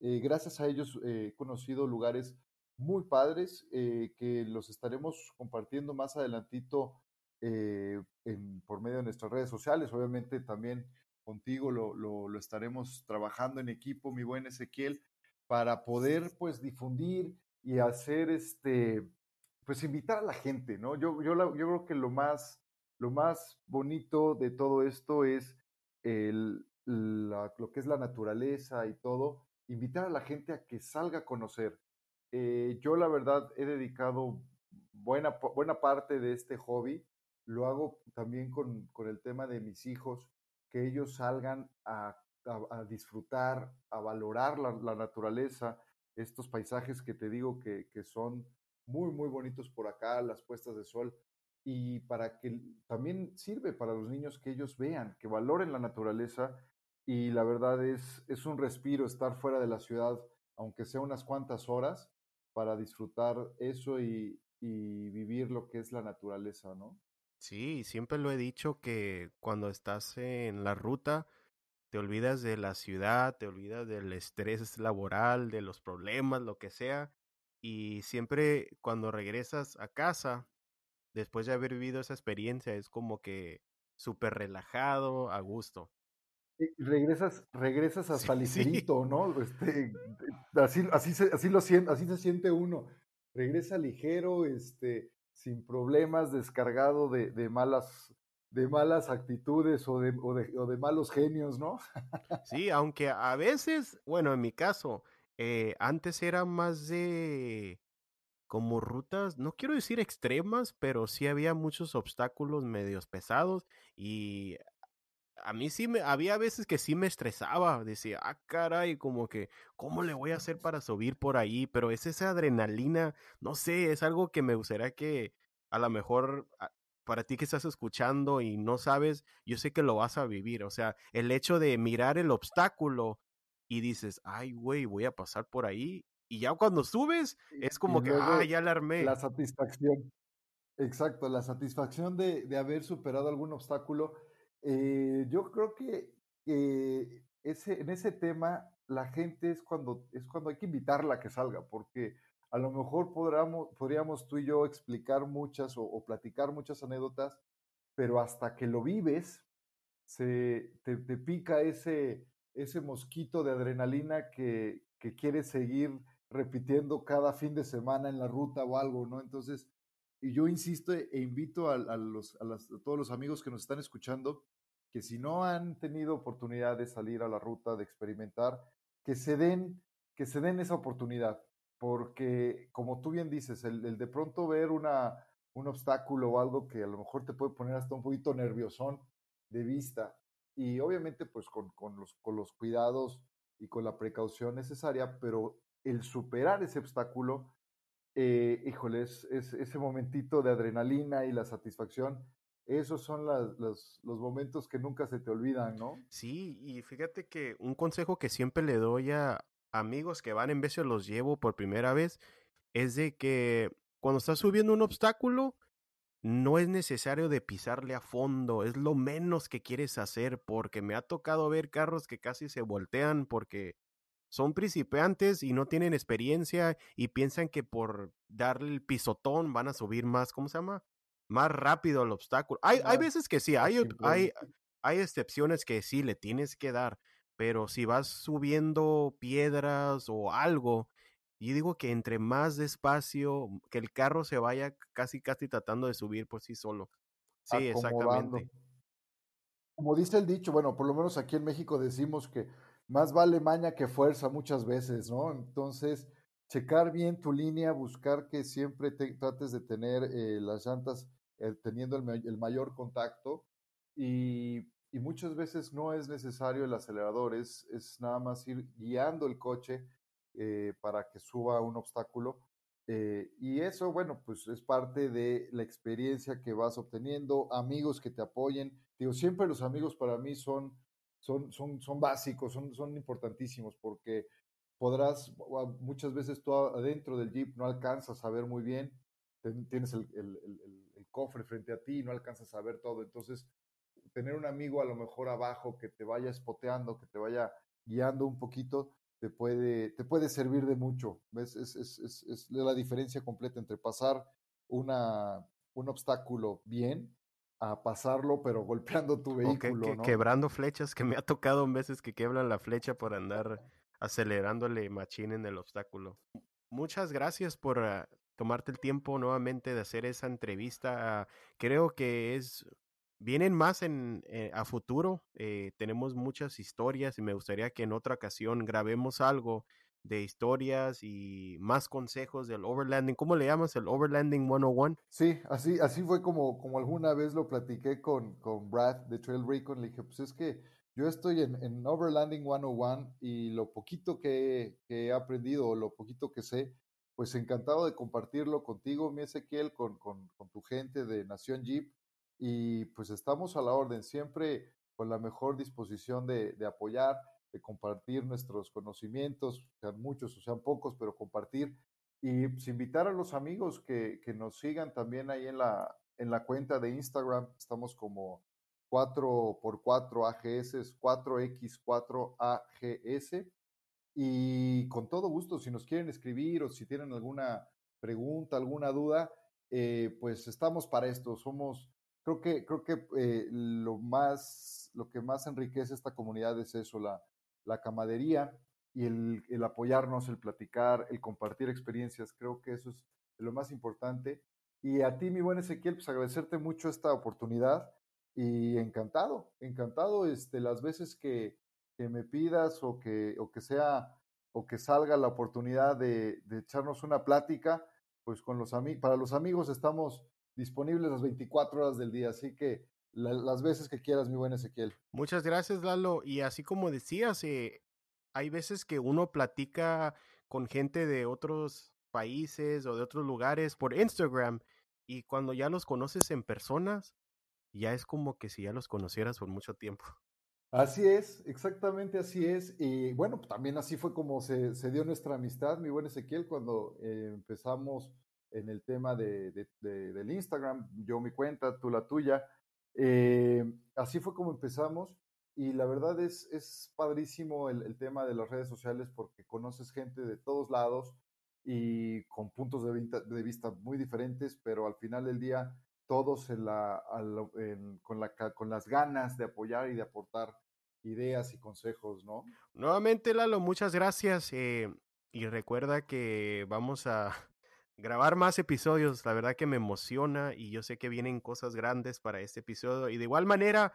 Eh, gracias a ellos eh, he conocido lugares muy padres eh, que los estaremos compartiendo más adelantito en, por medio de nuestras redes sociales. Obviamente también contigo lo, lo, lo estaremos trabajando en equipo, mi buen Ezequiel, para poder pues difundir y hacer este, pues invitar a la gente, ¿no? Yo, yo, yo creo que lo más, lo más bonito de todo esto es el, lo que es la naturaleza y todo, invitar a la gente a que salga a conocer. Eh, yo la verdad he dedicado buena, buena parte de este hobby, lo hago también con, con el tema de mis hijos, que ellos salgan a, a, a disfrutar, a valorar la, la naturaleza, estos paisajes que te digo que, que, son muy, muy bonitos por acá, las puestas de sol, y para que también sirve para los niños que ellos vean, que valoren la naturaleza, y la verdad es, es un respiro estar fuera de la ciudad, aunque sea unas cuantas horas, para disfrutar eso y, y vivir lo que es la naturaleza, ¿no? Sí, siempre lo he dicho que cuando estás en la ruta, te olvidas de la ciudad, te olvidas del estrés laboral, de los problemas, lo que sea. Y siempre cuando regresas a casa, después de haber vivido esa experiencia, es como que súper relajado, a gusto. regresas, regresas hasta sí, ligerito, sí. ¿no? Este, así, así, se, así, lo, así se siente uno. Regresa ligero, este, sin problemas, descargado de, de malas de malas actitudes o de, o de, o de malos genios, ¿no? sí, aunque a veces, bueno, en mi caso, eh, antes era más de como rutas, no quiero decir extremas, pero sí había muchos obstáculos medios pesados y a mí sí me, había veces que sí me estresaba, decía, ah, caray, como que, ¿cómo le voy a hacer para subir por ahí? Pero es esa adrenalina, no sé, es algo que me gustaría que a lo mejor para ti que estás escuchando y no sabes, yo sé que lo vas a vivir. O sea, el hecho de mirar el obstáculo y dices, ay, güey, voy a pasar por ahí. Y ya cuando subes, es como que, ah, ya la armé. La satisfacción. Exacto, la satisfacción de, de haber superado algún obstáculo. Eh, yo creo que ese, en ese tema la gente es cuando, es cuando hay que invitarla a que salga, porque a lo mejor podríamos, tú y yo explicar muchas o, platicar muchas anécdotas, pero hasta que lo vives, se, te, pica ese, ese mosquito de adrenalina que, que quieres seguir repitiendo cada fin de semana en la ruta o algo, ¿no? Entonces, y yo insisto e, e invito a, los, a, a, todos los amigos que nos están escuchando que si no han tenido oportunidad de salir a la ruta, de experimentar, que se den, que se den esa oportunidad porque como tú bien dices, el, de pronto ver una, un obstáculo o algo que a lo mejor te puede poner hasta un poquito nerviosón de vista y obviamente pues con, con, los, con los cuidados y con la precaución necesaria, pero el superar ese obstáculo, eh, híjole, es, ese momentito de adrenalina y la satisfacción, esos son los, los momentos que nunca se te olvidan, ¿no? Sí, y fíjate que un consejo que siempre le doy a, amigos que van en de los llevo por primera vez es de que cuando estás subiendo un obstáculo, no es necesario de pisarle a fondo, es lo menos que quieres hacer, porque me ha tocado ver carros que casi se voltean porque son principiantes y no tienen experiencia y piensan que por darle el pisotón van a subir más, ¿cómo se llama? Más rápido al obstáculo. Hay, hay veces que sí, hay, hay, hay excepciones que sí le tienes que dar, pero si vas subiendo piedras o algo, yo digo que entre más despacio, que el carro se vaya casi, casi tratando de subir por sí solo. Sí, exactamente. Como dice el dicho, bueno, por lo menos aquí en México decimos que más vale maña que fuerza muchas veces, ¿no? Entonces, checar bien tu línea, buscar que siempre trates de tener eh, las llantas eh, teniendo el, el, mayor contacto y y muchas veces no es necesario el acelerador, es, es nada más ir guiando el coche eh, para que suba un obstáculo. Eh, y eso, bueno, pues es parte de la experiencia que vas obteniendo, amigos que te apoyen. Digo, siempre los amigos para mí son, son, son, son básicos, son, son importantísimos porque podrás, muchas veces tú adentro del jeep no alcanzas a ver muy bien, tienes el, el, el cofre frente a ti y no alcanzas a ver todo. Entonces, tener un amigo a lo mejor abajo que te vaya espoteando, que te vaya guiando un poquito, te puede, te puede servir de mucho. Es, es, es, es la diferencia completa entre pasar una, un obstáculo bien a pasarlo, pero golpeando tu vehículo. Quebrando flechas, que me ha tocado en veces que quebran la flecha por andar acelerándole machín en el obstáculo. Muchas gracias por ah, tomarte el tiempo nuevamente de hacer esa entrevista. creo que es Vienen más en, eh, a futuro. Eh, tenemos muchas historias y me gustaría que en otra ocasión grabemos algo de historias y más consejos del overlanding. ¿Cómo le llamas el overlanding 101? Sí, así, así fue como, como alguna vez lo platiqué con, con Brad de Trail Recon. Le dije, pues es que yo estoy en, en Overlanding 101 y lo poquito que, he aprendido o lo poquito que sé, pues encantado de compartirlo contigo, mi Ezequiel, con, con, con tu gente de Nación Jeep y pues estamos a la orden, siempre con la mejor disposición de, apoyar, de compartir nuestros conocimientos, sean muchos o sean pocos, pero compartir y pues, invitar a los amigos que, que, nos sigan también ahí en la, en la cuenta de Instagram, estamos como 4x4 AGS, 4X4 AGS. Y con todo gusto, si nos quieren escribir o si tienen alguna pregunta, alguna duda, eh, pues estamos para esto. Somos creo que, creo que eh, lo, más, lo que más enriquece esta comunidad es eso, la, la camadería y el, el, apoyarnos, el platicar, el compartir experiencias. Creo que eso es lo más importante. Y a ti, mi buen Ezequiel, pues agradecerte mucho esta oportunidad y encantado, encantado este, las veces que, que me pidas o que, o que sea o que salga la oportunidad de, de echarnos una plática, pues con los amigos, para los amigos estamos disponibles las 24 horas del día, así que las veces que quieras, mi buen Ezequiel. Muchas gracias, Lalo. Y así como decías, eh, hay veces que uno platica con gente de otros países o de otros lugares por Instagram y cuando ya los conoces en personas, ya es como que si ya los conocieras por mucho tiempo. Así es, exactamente así es. Y bueno, también así fue como se, dio nuestra amistad, mi buen Ezequiel, cuando eh, empezamos en el tema de, del Instagram, yo mi cuenta, tú la tuya. Eh, así fue como empezamos y la verdad es, es padrísimo el, tema de las redes sociales porque conoces gente de todos lados y con puntos de vista, de vista muy diferentes, pero al final del día todos en la, con, la, con las ganas de apoyar y de aportar ideas y consejos, ¿no? Nuevamente, Lalo, muchas gracias. Eh, y recuerda que vamos a grabar más episodios. La verdad que me emociona y yo sé que vienen cosas grandes para este episodio. Y de igual manera,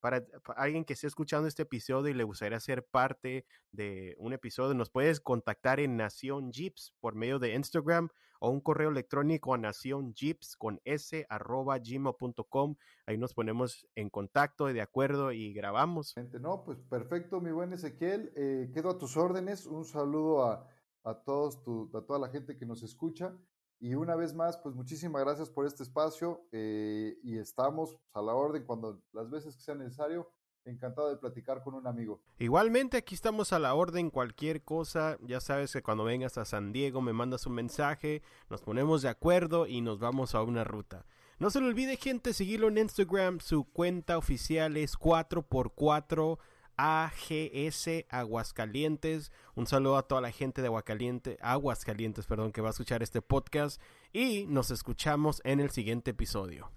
para, alguien que esté escuchando este episodio y le gustaría ser parte de un episodio, nos puedes contactar en Nación Jeeps por medio de Instagram o un correo electrónico a Nación Jeeps con s arroba gmail.com. Ahí nos ponemos en contacto, de acuerdo y grabamos. No, pues perfecto, mi buen Ezequiel. Eh, quedo a tus órdenes. Un saludo a, a todos a toda la gente que nos escucha y una vez más, pues muchísimas gracias por este espacio eh, y estamos a la orden cuando las veces que sea necesario. Encantado de platicar con un amigo. Igualmente, aquí estamos a la orden, cualquier cosa. Ya sabes que cuando vengas a San Diego me mandas un mensaje, nos ponemos de acuerdo y nos vamos a una ruta. No se le olvide, gente, seguirlo en Instagram. Su cuenta oficial es 4x4 AGS Aguascalientes. Un saludo a toda la gente de Aguascalientes, Aguascalientes, perdón, que va a escuchar este podcast y nos escuchamos en el siguiente episodio.